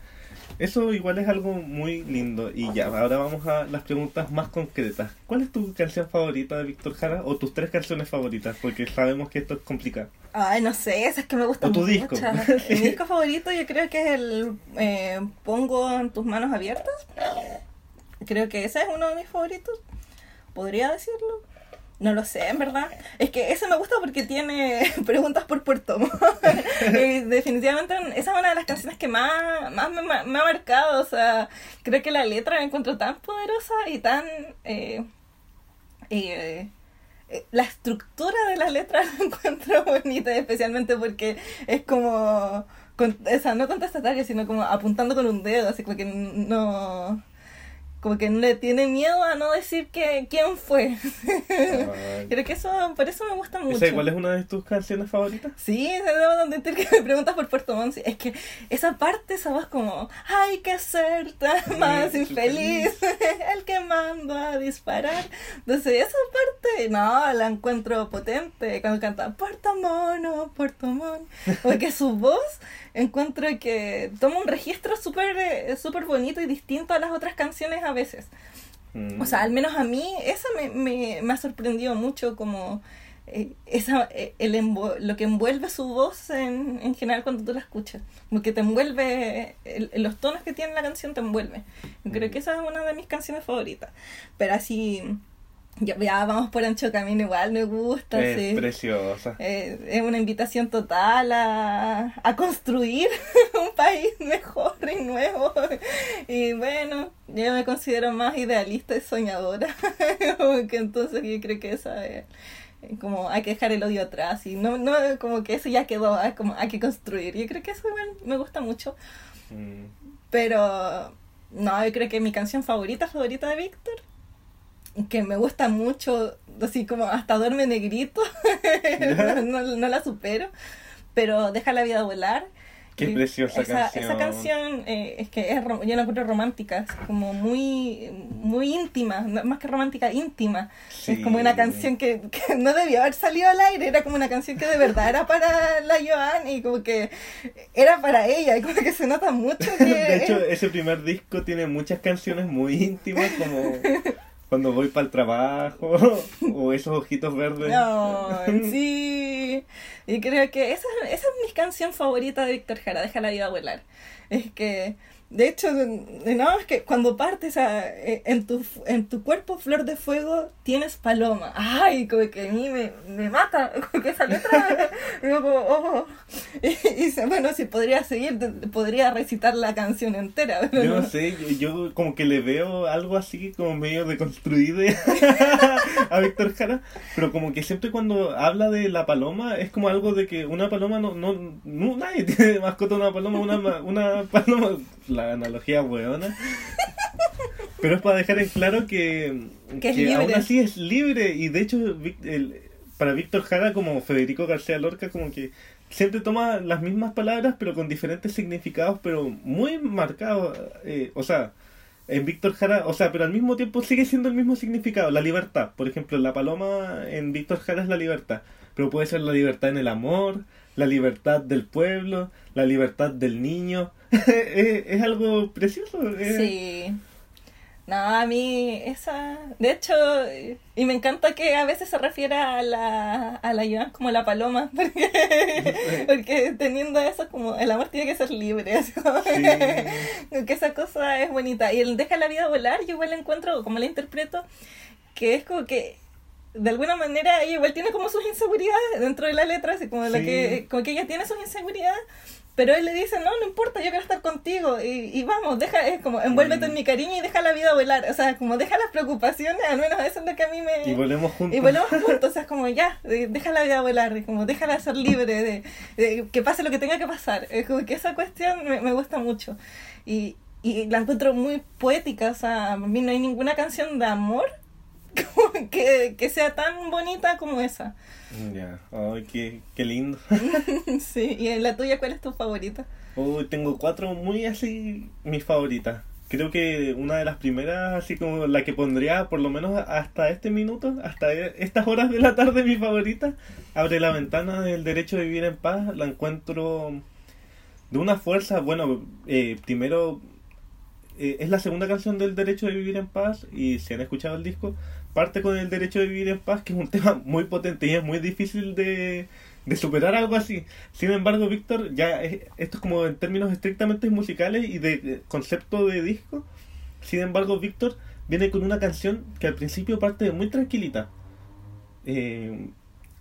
Eso igual es algo muy lindo. Y ya, ahora vamos a las preguntas más concretas. ¿Cuál es tu canción favorita de Víctor Jara? O tus tres canciones favoritas, porque sabemos que esto es complicado. Ay, no sé, esas que me gustan mucho. disco. Mi disco favorito yo creo que es el eh, Pongo en tus manos abiertas. Creo que ese es uno de mis favoritos. ¿Podría decirlo? No lo sé, en verdad. Es que ese me gusta porque tiene preguntas por Puerto Montt. Y definitivamente esa es una de las canciones que más, más me, me ha marcado. O sea, creo que la letra la encuentro tan poderosa y tan... eh, eh, eh, la estructura de la letra la encuentro bonita, especialmente porque es como, con, o sea, no contestatario, sino como apuntando con un dedo, así como que no, como que le tiene miedo a no decir que quién fue. Ay. Creo que eso, por eso me gusta mucho. ¿Esa igual es una de tus canciones favoritas? Sí, debo admitir que me preguntas por Puerto Montt. Es que esa parte, esa voz como, hay que ser tan más Sí, infeliz, el que mando a disparar. Entonces, esa parte, no, la encuentro potente cuando canta Puerto Mono, Puerto Montt. Porque su voz encuentro que toma un registro súper eh, súper bonito y distinto a las otras canciones a veces. Mm. O sea, al menos a mí, esa me, me, me ha sorprendido mucho como eh, esa, eh, el envo- lo que envuelve su voz en, en general cuando tú la escuchas. Como que te envuelve, el- los tonos que tiene la canción te envuelve. Creo Mm. que esa es una de mis canciones favoritas. Pero así, ya, ya vamos por ancho camino igual, me gusta. es sí. preciosa. Eh, es una invitación total a, a construir un país mejor y nuevo. Y bueno, yo me considero más idealista y soñadora. Que entonces yo creo que esa es como hay que dejar el odio atrás y no, no como que eso ya quedó, es como hay que construir. Yo creo que eso igual me gusta mucho. Mm. Pero no, yo creo que mi canción favorita, favorita de Víctor, que me gusta mucho, así como hasta duerme negrito, no, no- no la supero, pero deja la vida volar. Qué preciosa esa, canción. Esa canción eh, es que es, yo la encuentro romántica, es como muy, muy íntima, más que romántica, íntima. Es como una Sí. canción que, que no debió haber salido al aire, era como una canción que de verdad era para la Joan y como que era para ella, y como que se nota mucho que... De hecho, ese primer disco tiene muchas canciones muy íntimas, como cuando voy para el trabajo, o esos ojitos verdes. No, sí. Y creo que esa, esa es mi canción favorita de Víctor Jara, Deja la vida volar. Es que, de hecho, no, es que cuando partes a- eh, en, tu, en tu cuerpo flor de fuego tienes paloma. Ay, como que a mí me, me mata, como que esa letra, como, oh. Y, y bueno, si podría seguir, podría recitar la canción entera. Yo no sé, yo, yo como que le veo algo así como medio deconstruido a Víctor Jara, pero como que siempre cuando habla de la paloma es como algo de que una paloma no, no, no nadie tiene mascota una paloma, una, una paloma, la analogía weona. Pero es para dejar en claro que, Que aún así es libre. Y de hecho el- para Víctor Jara como Federico García Lorca como que siempre toma las mismas palabras pero con diferentes significados pero muy marcados eh, o sea en Víctor Jara o sea pero al mismo tiempo sigue siendo el mismo significado la libertad. Por ejemplo la paloma en Víctor Jara es la libertad pero puede ser la libertad en el amor la libertad del pueblo la libertad del niño es, es algo precioso es- Sí. No, a mí esa... De hecho, y me encanta que a veces se refiere a la, a la Joan como la paloma, porque, porque teniendo eso como el amor tiene que ser libre, como que esa cosa es bonita. Y el deja la vida volar, yo igual la encuentro, como la interpreto, que es como que de alguna manera ella igual tiene como sus inseguridades dentro de la letra, así como, la Sí. que, como que ella tiene sus inseguridades, pero él le dice, no, no importa, yo quiero estar contigo y, y vamos, deja, es como, envuélvete en mi cariño y deja la vida volar, o sea, como deja las preocupaciones, al menos eso es lo que a mí me... Y volvemos juntos. Y volvemos juntos, o sea, es como ya, deja la vida volar, es como déjala ser libre, de, de que pase lo que tenga que pasar. Es como que esa cuestión me, me gusta mucho. Y, y la encuentro muy poética, o sea, a mí no hay ninguna canción de amor como que, que sea tan bonita como esa. Ya, ay, qué, qué lindo. Sí, y en la tuya, ¿cuál es tu favorita? Uy, tengo cuatro muy así, mis favoritas. Creo que una de las primeras, así como la que pondría por lo menos hasta este minuto, hasta e- estas horas de la tarde, mi favorita, abre la ventana del derecho de vivir en paz. La encuentro de una fuerza, bueno, eh, primero eh, es la segunda canción del derecho de vivir en paz y si han escuchado el disco, parte con el derecho de vivir en paz, que es un tema muy potente y es muy difícil de, de superar algo así. Sin embargo, Víctor, ya es- esto es como en términos estrictamente musicales y de, concepto de disco. Sin embargo, Víctor viene con una canción que al principio parte muy tranquilita. Eh,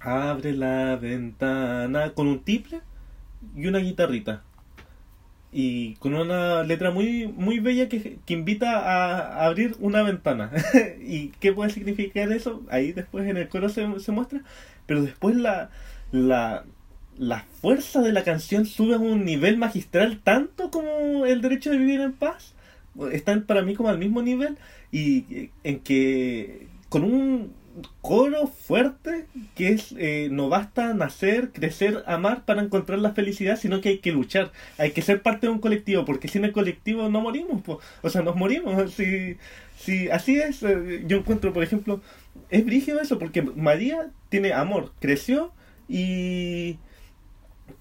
abre la ventana con un tiple y una guitarrita. Y con una letra muy, muy bella que, que invita a, abrir una ventana. ¿Y qué puede significar eso? Ahí después en el coro se, se muestra. Pero después la, la, la fuerza de la canción sube a un nivel magistral tanto como el derecho de vivir en paz. Están para mí como al mismo nivel y eh, en que con un coro fuerte que es eh, no basta nacer, crecer, amar para encontrar la felicidad, sino que hay que luchar, hay que ser parte de un colectivo, porque sin el colectivo no morimos, po. o sea, nos morimos. Si, si así es, eh, yo encuentro, por ejemplo, es brígido eso, porque María tiene amor, creció y,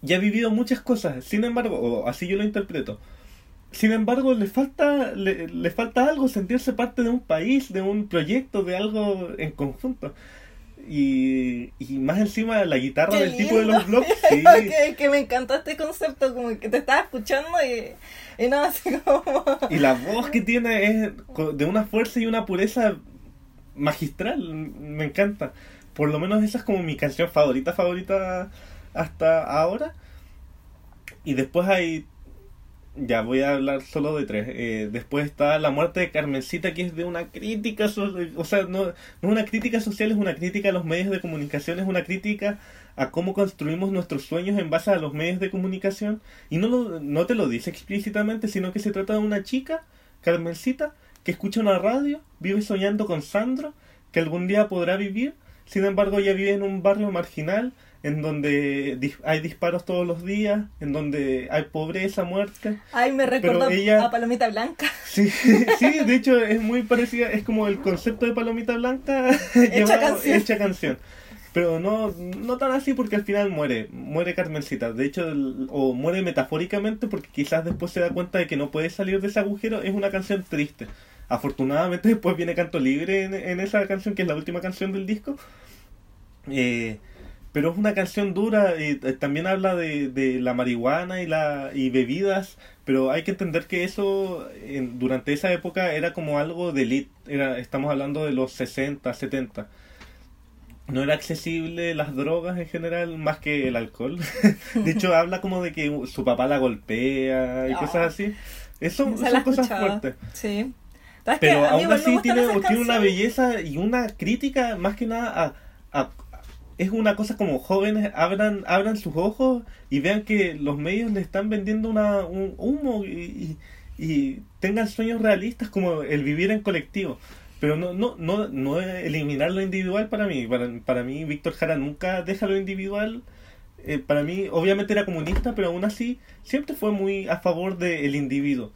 y ha vivido muchas cosas, sin embargo, o así yo lo interpreto. Sin embargo, le falta, le, le falta algo, sentirse parte de un país, de un proyecto, de algo en conjunto. Y, y más encima la guitarra Qué del tipo de lindo. los blogs, sí, que, que me encantó este concepto, como que te estaba escuchando y, y no, así como... y la voz que tiene es de una fuerza y una pureza magistral, me encanta. Por lo menos esa es como mi canción favorita, favorita hasta ahora. Y después hay Ya voy a hablar solo de tres. Eh, después está La muerte de Carmencita, que es de una crítica, so- o sea, no, no es una crítica social, es una crítica a los medios de comunicación, es una crítica a cómo construimos nuestros sueños en base a los medios de comunicación. Y no, lo- no te lo dice explícitamente, sino que se trata de una chica, Carmencita, que escucha una radio, vive soñando con Sandro, que algún día podrá vivir. Sin embargo, ella vive en un barrio marginal, en donde dis- hay disparos todos los días, en donde hay pobreza, muerte. Ay, me recuerda ella- a Palomita Blanca. Sí, sí, de hecho es muy parecida, es como el concepto de palomita blanca llevado- canción. hecha canción. Pero no, no tan así porque al final muere, muere Carmencita. De hecho, el- o muere metafóricamente porque quizás después se da cuenta de que no puede salir de ese agujero. Es una canción triste. Afortunadamente después viene Canto Libre en, en esa canción, que es la última canción del disco. Eh, pero es una canción dura, y eh, también habla de, de la marihuana y, la, y bebidas, pero hay que entender que eso en- durante esa época era como algo de elite, era, estamos hablando de los 60, 70. No era accesible las drogas en general más que el alcohol. De hecho, habla como de que su papá la golpea y Ah. cosas así. Eso son cosas fuertes. Sí. ¿Sabes Pero aún así tiene, tiene una belleza y una crítica más que nada a, a- es una cosa como jóvenes abran abran sus ojos y vean que los medios le están vendiendo una, un humo y, y- y tengan sueños realistas como el vivir en colectivo. Pero no, no, no, no eliminar lo individual para mí. Para, para mí, Víctor Jara nunca deja lo individual. Eh, para mí, obviamente era comunista, pero aún así siempre fue muy a favor del individuo.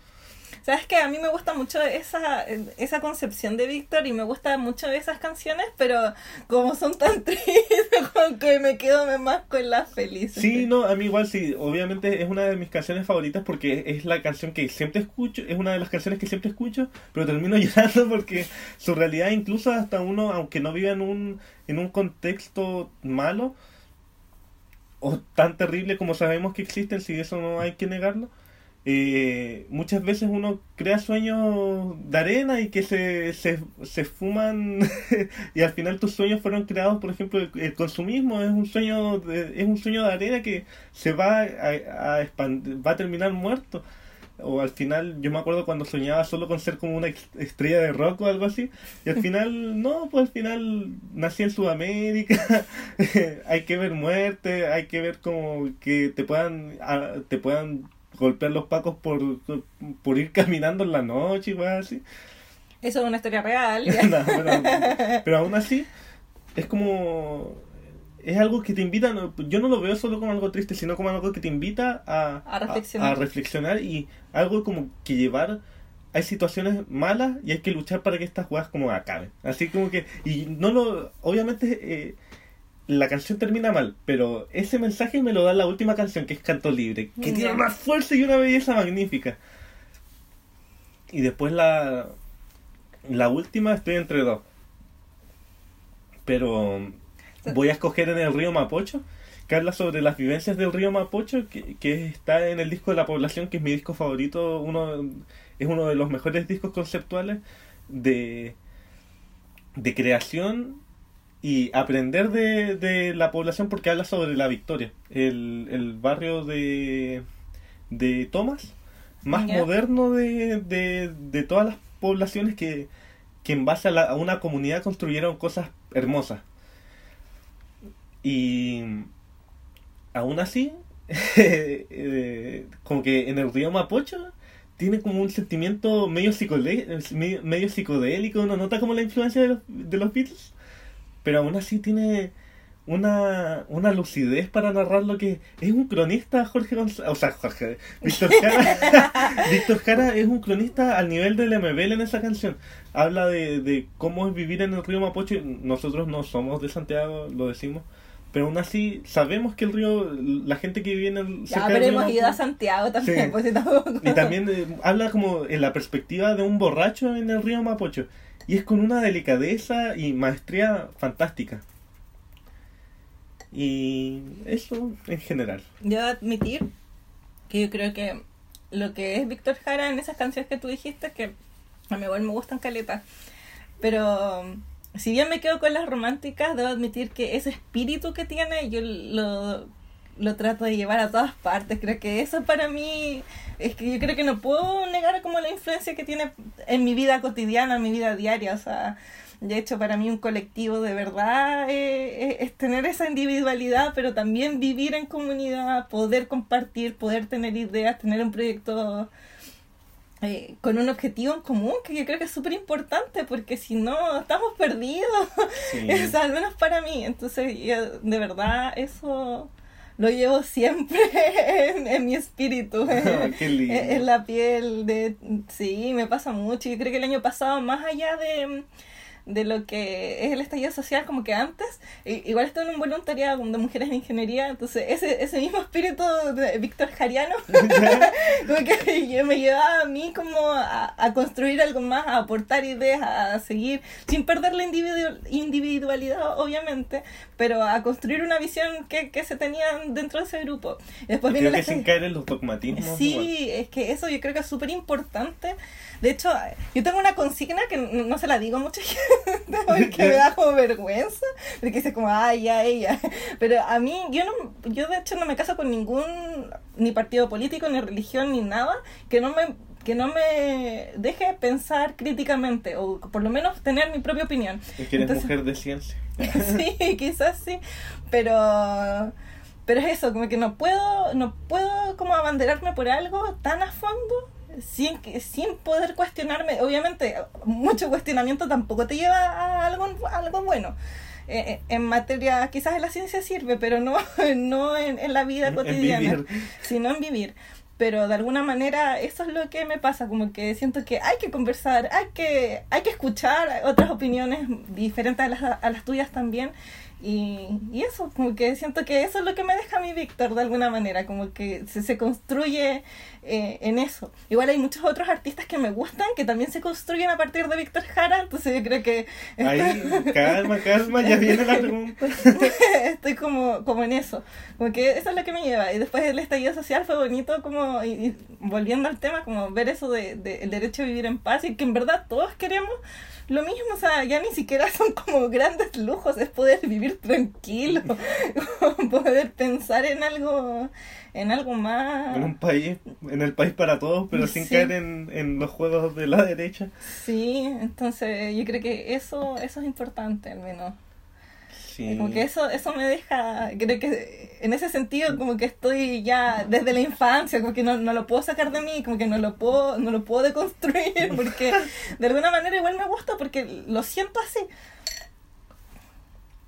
¿Sabes qué? A mí me gusta mucho esa, esa concepción de Víctor y me gustan mucho esas canciones, pero como son tan tristes, como que me quedo más con las felices. Sí, no, a mí igual sí, obviamente es una de mis canciones favoritas porque es la canción que siempre escucho, es una de las canciones que siempre escucho, pero termino llorando porque su realidad incluso hasta uno, aunque no viva en un, en un contexto malo o tan terrible como sabemos que existen, si eso no hay que negarlo, eh, muchas veces uno crea sueños de arena y que se, se, se fuman y al final tus sueños fueron creados, por ejemplo, el, el consumismo es un sueño de, es un sueño de arena que se va a, a expand- va a terminar muerto. O al final, yo me acuerdo cuando soñaba solo con ser como una estrella de rock o algo así. Y al final, no, pues al final nací en Sudamérica. hay que ver muerte, hay que ver como que te puedan, te puedan golpear los pacos por, por ir caminando en la noche y cosas así. Eso es una historia real. No, pero, pero aún así, es como. Es algo que te invita. no- Yo no lo veo solo como algo triste, sino como algo que te invita a, A reflexionar. a reflexionar y algo como que llevar. Hay situaciones malas y hay que luchar para que estas jugadas como acaben. Así como que. Y no lo. Obviamente. eh, la canción termina mal, pero ese mensaje me lo da la última canción, que es Canto Libre, que tiene una fuerza y una belleza magnífica. Y después la, la última estoy entre dos. Pero voy a escoger en el río Mapocho, que habla sobre las vivencias del río Mapocho, que, que está en el disco de la población, que es mi disco favorito, uno es uno de los mejores discos conceptuales de, de creación y aprender de, de la población porque habla sobre la victoria. El, el barrio de, de Tomás, más moderno de, de, de todas las poblaciones que, que en base a, la- a una comunidad construyeron cosas hermosas. Y aún así, eh, como que en el río Mapocho tiene como un sentimiento medio, psicodé- medio, medio psicodélico, uno nota como la influencia de los, de los Beatles, pero aún así tiene una, una lucidez para narrar lo que es un cronista Jorge González, o sea, Jorge, Víctor Jara, Víctor Jara es un cronista al nivel del MBL en esa canción. Habla de, de cómo es vivir en el río Mapocho. Nosotros no somos de Santiago, lo decimos. Pero aún así sabemos que el río, la gente que vive en el... Ya, pero hemos ido a Santiago también, Sí. pues y también eh, habla como en la perspectiva de un borracho en el río Mapocho. Y es con una delicadeza y maestría fantástica. Y eso en general. Yo admitir que yo creo que lo que es Víctor Jara en esas canciones que tú dijiste, que a mí igual me gustan caletas, pero si bien me quedo con las románticas, debo admitir que ese espíritu que tiene yo lo, lo trato de llevar a todas partes. Creo que eso para mí es que yo creo que no puedo negar como la influencia que tiene en mi vida cotidiana, en mi vida diaria. O sea, de hecho, para mí un colectivo de verdad eh, es, es tener esa individualidad, pero también vivir en comunidad, poder compartir, poder tener ideas, tener un proyecto eh, con un objetivo en común, que yo creo que es súper importante, porque si no, estamos perdidos. Sí. O sea, al menos para mí. Entonces, yo, de verdad, eso lo llevo siempre en, en mi espíritu. en- Qué lindo. en, en la piel de sí me pasa mucho yo creo que el año pasado más allá de de lo que es el estallido social como que antes igual estuve en un voluntariado de mujeres de ingeniería entonces ese ese mismo espíritu de Víctor Jariano como que me llevaba a mí como a, a construir algo más a aportar ideas a seguir sin perder la individu- individualidad obviamente pero a construir una visión que, que se tenía dentro de ese grupo Y después Creo viene la que sin caer en los dogmatismos. igual. Sí, es que eso yo creo que es súper importante. De hecho, yo tengo una consigna que no, no se la digo a mucha gente porque me da como vergüenza, porque dice como, ay, ya, ella. Pero a mí, yo no, yo de hecho no me caso con ningún, ni partido político, ni religión, ni nada, que no me que no me deje pensar críticamente o por lo menos tener mi propia opinión. Es que eres Entonces- mujer de ciencia. sí, quizás sí, pero pero es eso, como que no puedo no puedo como abanderarme por algo tan a fondo sin que- sin poder cuestionarme. Obviamente, mucho cuestionamiento tampoco te lleva a algo a algo bueno. Eh, eh, en materia, quizás en la ciencia sirve, pero no, no en, en la vida cotidiana, sino en vivir. Pero de alguna manera eso es lo que me pasa, como que siento que hay que conversar, hay que, hay que escuchar otras opiniones diferentes a las, a las tuyas también Y, y eso, como que siento que eso es lo que me deja a mí Víctor de alguna manera, como que se, se construye eh, en eso. Igual hay muchos otros artistas que me gustan que también se construyen a partir de Víctor Jara, entonces yo creo que Ahí, calma, calma, ya viene la pregunta. estoy como, como en eso, como que eso es lo que me lleva. Y después el estallido social fue bonito como, y, y volviendo al tema, como ver eso de, de el derecho a vivir en paz y que en verdad todos queremos lo mismo, o sea, ya ni siquiera son como grandes lujos, es poder vivir tranquilo, poder pensar en algo, en algo más. En un país, en el país para todos, pero sin caer en, en los juegos de la derecha. Sí, entonces yo creo que eso, eso es importante al menos. Sí. Como que eso, eso me deja, creo que en ese sentido como que estoy ya desde la infancia, como que no, no lo puedo sacar de mí, como que no lo puedo, no lo puedo deconstruir, porque de alguna manera igual me gusta porque lo siento así.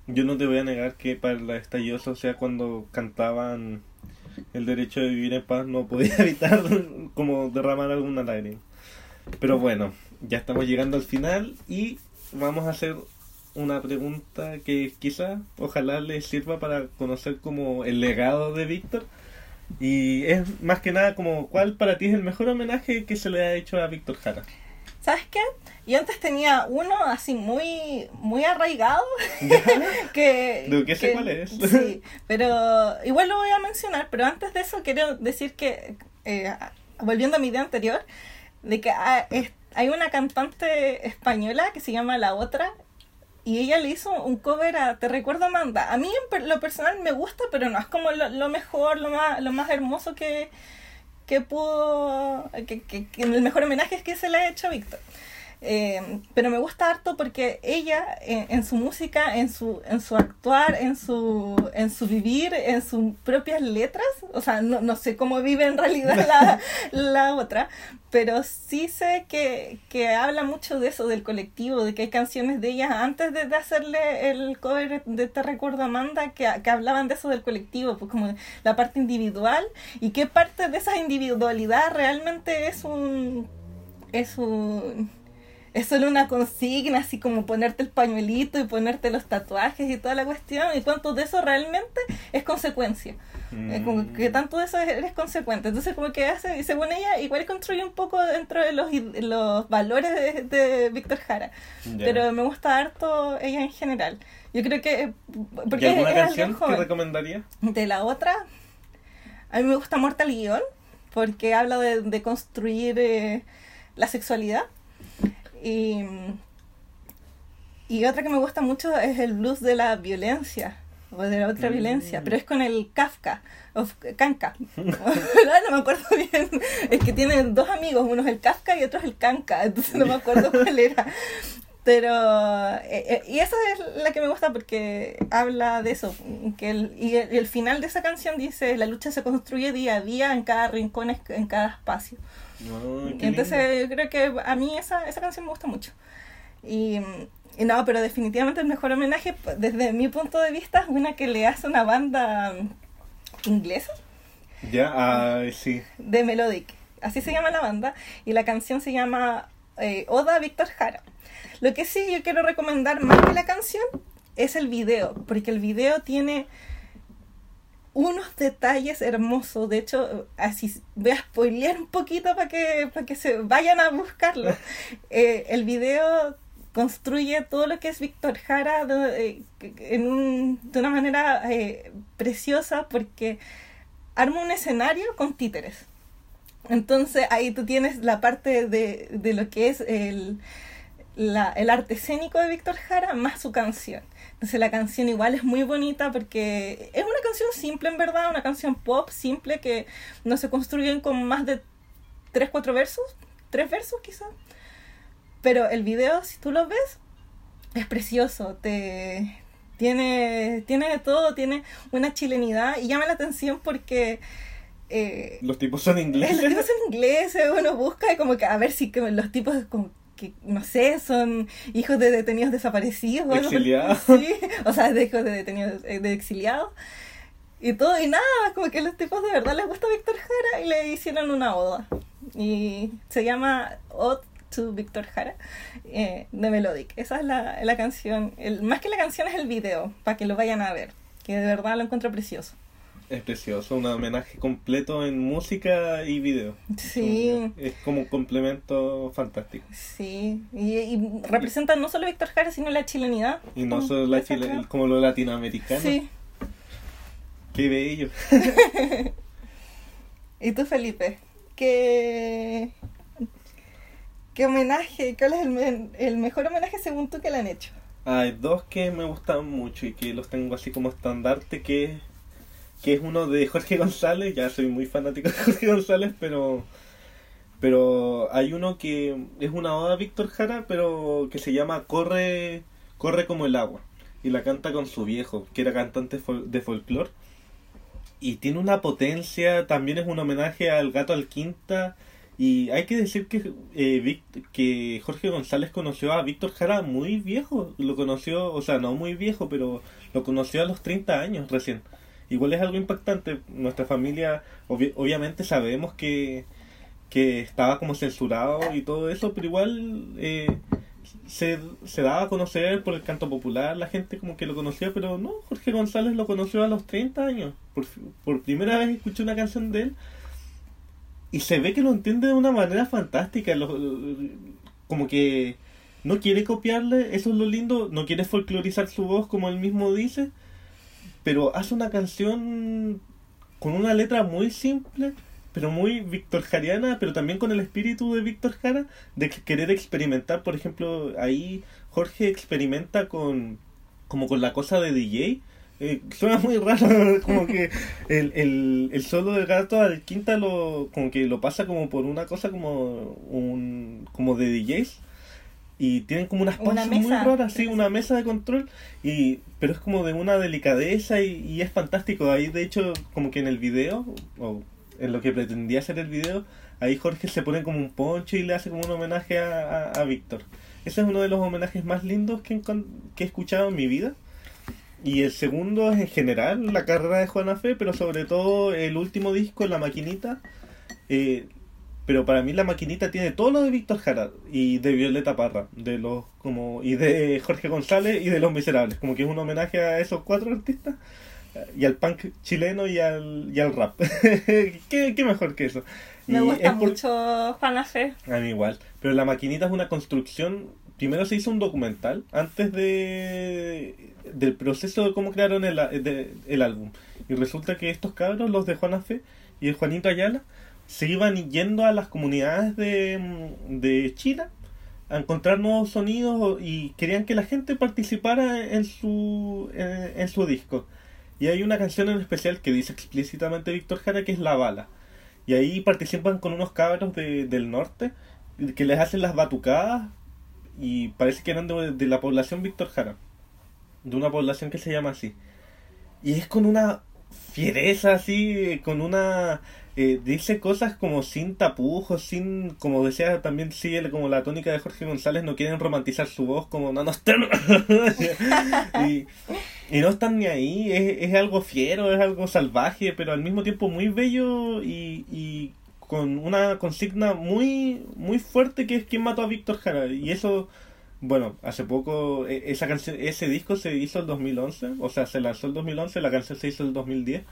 Yo no te voy a negar que para el estallido social cuando cantaban el derecho de vivir en paz no podía evitar como derramar alguna lágrima. Pero bueno, ya estamos llegando al final y vamos a hacer una pregunta que quizá ojalá les sirva para conocer como el legado de Víctor. Y es más que nada como cuál para ti es el mejor homenaje que se le ha hecho a Víctor Jara. ¿Sabes qué? Yo antes tenía uno así muy, muy arraigado que... Sé que- cuál es. Sí, pero igual lo voy a mencionar, pero antes de eso quiero decir que, eh, volviendo a mi idea anterior, de que es- hay una cantante española que se llama La Otra y ella le hizo un cover a Te Recuerdo Amanda. A mí en lo personal me gusta, pero no es como lo, lo mejor, lo más, lo más hermoso que, que pudo, que- que el mejor homenaje es que se le ha hecho a Víctor. Eh, pero me gusta harto porque ella en, en su música, en su, en su actuar, en su, en su vivir, en sus propias letras, o sea, no, no sé cómo vive en realidad la, la otra, pero sí sé que, que habla mucho de eso, del colectivo, de que hay canciones de ella antes de, de hacerle el cover de Te Recuerdo Amanda, que, que hablaban de eso del colectivo, pues como la parte individual y qué parte de esa individualidad realmente es un... Es un es solo una consigna, así como ponerte el pañuelito y ponerte los tatuajes y toda la cuestión, y cuánto de eso realmente es consecuencia. Es como que tanto de eso eres consecuente. Entonces, como que hace, y según ella, igual construye un poco dentro de los, los valores de, de Víctor Jara. Pero me gusta harto ella en general. Yo creo que. Porque ¿Y alguna es canción que recomendaría? De la otra, a mí me gusta Mortal Guión, porque habla de, de construir eh, la sexualidad. Y, y otra que me gusta mucho es el blues de la violencia, o de la otra Mm. violencia, pero es con el Kafka, o Kanka. no me acuerdo bien, es que tienen dos amigos, uno es el Kafka y otro es el Kanka, entonces no me acuerdo cuál era. Pero, eh, eh, y esa es la que me gusta porque habla de eso. Que el, y, el, y el final de esa canción dice: La lucha se construye día a día en cada rincón, en cada espacio. Qué Entonces, yo creo que a mí esa, esa canción me gusta mucho. Y, y no, pero definitivamente el mejor homenaje, p- desde mi punto de vista, es una que le hace una banda inglesa. Ya, ay, sí. de Melodic. Así se llama la banda. Y la canción se llama eh, Oda Víctor Jara. Lo que sí yo quiero recomendar más que la canción es el video, porque el video tiene unos detalles hermosos. De hecho, así voy a spoilear un poquito para que, para que se vayan a buscarlo. Eh, el video construye todo lo que es Víctor Jara de, eh, en un- de una manera eh, preciosa porque arma un escenario con títeres. Entonces ahí tú tienes la parte de, de lo que es el, la- el arte escénico de Víctor Jara más su canción. Entonces la canción igual es muy bonita porque es una canción simple en verdad, una canción pop simple que no se construyen con más de tres, cuatro versos, tres versos quizás. Pero el video, si tú lo ves, es precioso, te tiene, tiene de todo, tiene una chilenidad y llama la atención porque eh, Los tipos son los ingleses. tipos son ingleses, uno busca y como que a ver si que los tipos como que, no sé, son hijos de detenidos desaparecidos. o algo por- Exiliados. Sí, o sea, de hijos de detenidos, eh, de exiliados. Y todo, y nada, como que los tipos de verdad les gusta Víctor Jara y le hicieron una oda. Y se llama Ode to Víctor Jara eh, de Melodic. Esa es la, la canción. El, más que la canción es el video, para que lo vayan a ver. Que de verdad lo encuentro precioso. Es precioso, un homenaje completo en música y video. Sí. Es como un complemento fantástico. Sí, y, y representa no solo Víctor Jara, sino la chilenidad. Y no Como solo la chile, como lo latinoamericano. Sí. Qué bello. ¿Y tú, Felipe? ¿Qué, qué homenaje? ¿Cuál es el, el mejor homenaje según tú que le han hecho? Hay dos que me gustan mucho y que los tengo así como estandarte, que, que es uno de Jorge González, ya soy muy fanático de Jorge González, pero pero hay uno que es una oda Víctor Jara, pero que se llama Corre Corre como el agua y la canta con su viejo, que era cantante de folclore y tiene una potencia, también es un homenaje al gato al quinta y hay que decir que, eh, que Jorge González conoció a Víctor Jara muy viejo, lo conoció, o sea, no muy viejo, pero lo conoció a los 30 años recién. Igual es algo impactante, nuestra familia obvi- obviamente sabemos que, que estaba como censurado y todo eso, pero igual eh, se, se daba a conocer por el canto popular, la gente como que lo conocía, pero no, Jorge González lo conoció a los 30 años. Por, por primera vez escuché una canción de él y se ve que lo entiende de una manera fantástica, lo- como que no quiere copiarle, eso es lo lindo, no quiere folclorizar su voz como él mismo dice, pero hace una canción con una letra muy simple, pero muy Víctor Jariana, pero también con el espíritu de Víctor Jara, de que- querer experimentar, por ejemplo, ahí Jorge experimenta con como con la cosa de DJ. Eh, suena muy raro, como que el, el, el solo del gato al quinta lo, como que lo pasa como por una cosa como un como de DJs y tienen como unas Una pausas muy raras, sí, una mesa de control y pero es como de una delicadeza y, y es fantástico. Ahí de hecho como que en el video o en lo que pretendía ser el video, ahí Jorge se pone como un poncho y le hace como un homenaje a, a, a Víctor. Ese es uno de los homenajes más lindos que, que he escuchado en mi vida. Y el segundo es en general la carrera de Juana Fe, pero sobre todo el último disco, La Maquinita. Eh, pero para mí La Maquinita tiene todo lo de Víctor Jara y de Violeta Parra, de los como y de Jorge González y de Los Miserables, como que es un homenaje a esos cuatro artistas y al punk chileno y al, y al rap. ¿Qué, qué mejor que eso? Me Y gusta es por- mucho Juana Fe. a mí igual. Pero la maquinita es una construcción. Primero se hizo un documental antes de del proceso de cómo crearon el, de- el álbum. Y resulta que estos cabros, los de Juana Fe y el Juanito Ayala, se iban yendo a las comunidades de, de China a encontrar nuevos sonidos y querían que la gente participara en su, en, en su disco. Y hay una canción en especial que dice explícitamente Víctor Jara que es La Bala. Y ahí participan con unos cabros de- del norte que les hacen las batucadas y parece que eran de, de la población Víctor Jara. De una población que se llama así. Y es con una fiereza así, con una... eh, dice cosas como sin tapujos, sin... Como decía también sigue como la tónica de Jorge González, no quieren romantizar su voz como no nos y, y no están ni ahí, es, es algo fiero, es algo salvaje, pero al mismo tiempo muy bello y, y con una consigna muy muy fuerte que es quién mató a Víctor Jara. Y eso, bueno, hace poco, e- esa canción, ese disco se hizo el 2011, o sea, se lanzó el 2011, la canción se hizo el 2010.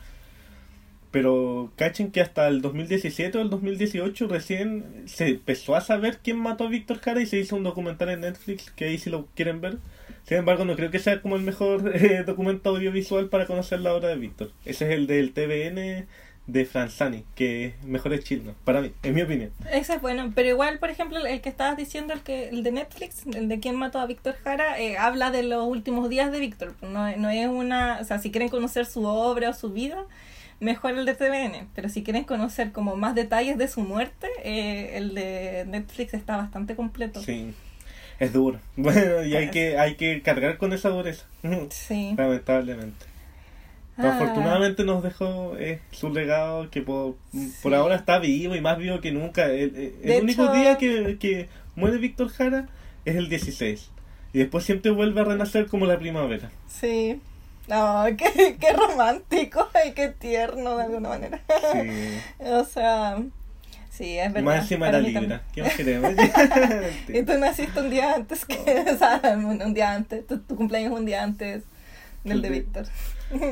Pero cachen que hasta el 2017 o el 2018 recién se empezó a saber quién mató a Víctor Jara y se hizo un documental en Netflix que ahí si lo quieren ver. Sin embargo, no creo que sea como el mejor eh, documento audiovisual para conocer la obra de Víctor. Ese es el del TVN de Franzani, que mejor es chileno, para mí, en mi opinión. Ese es bueno, pero igual, por ejemplo, el que estabas diciendo, el que el de Netflix, el de quién mató a Víctor Jara, eh, habla de los últimos días de Víctor. No, no es una, o sea, si quieren conocer su obra o su vida, mejor el de TVN. Pero si quieren conocer como más detalles de su muerte, eh, el de Netflix está bastante completo. Sí, es duro. Bueno, y hay que, hay que cargar con esa dureza, Sí. lamentablemente. Ah, afortunadamente nos dejó eh, su legado que por, por Sí. ahora está vivo y más vivo que nunca. El, el- el De único hecho- día que, que muere Víctor Jara es el 16. Y después siempre vuelve a renacer como la primavera. Sí. No, qué, qué romántico y qué tierno de alguna manera. Sí. O sea, Sí, es verdad. más encima era Libra. ¿Qué más queremos? Y tú naciste un día antes que, o sea, un día antes, tu, tu cumpleaños un día antes del de Víctor.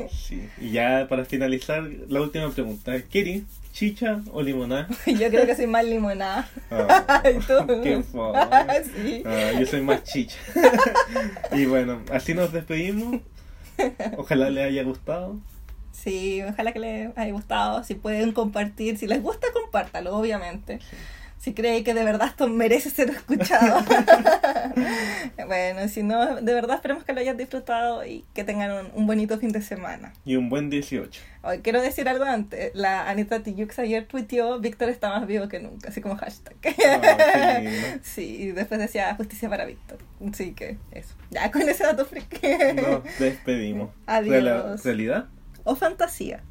Sí. Y ya para finalizar, la última pregunta. ¿Querí chicha o limonada? Yo creo que soy más limonada. Ah, ¿Y tú? qué sí. Ah, yo soy más chicha. y bueno, así nos despedimos. Ojalá les haya gustado. Sí, ojalá que les haya gustado. Si pueden compartir, si les gusta, compártalo, obviamente. Si creen que de verdad esto merece ser escuchado. bueno, si no, de verdad esperemos que lo hayan disfrutado y que tengan un, un bonito fin de semana. Y un buen 18. Hoy quiero decir algo antes. La Anita Tijoux ayer tuiteó, Víctor está más vivo que nunca, así como hashtag. Ah, sí, y después decía justicia para Víctor. Así que eso. Ya con ese dato freak. Nos despedimos. Adiós. ¿Realidad? o fantasía.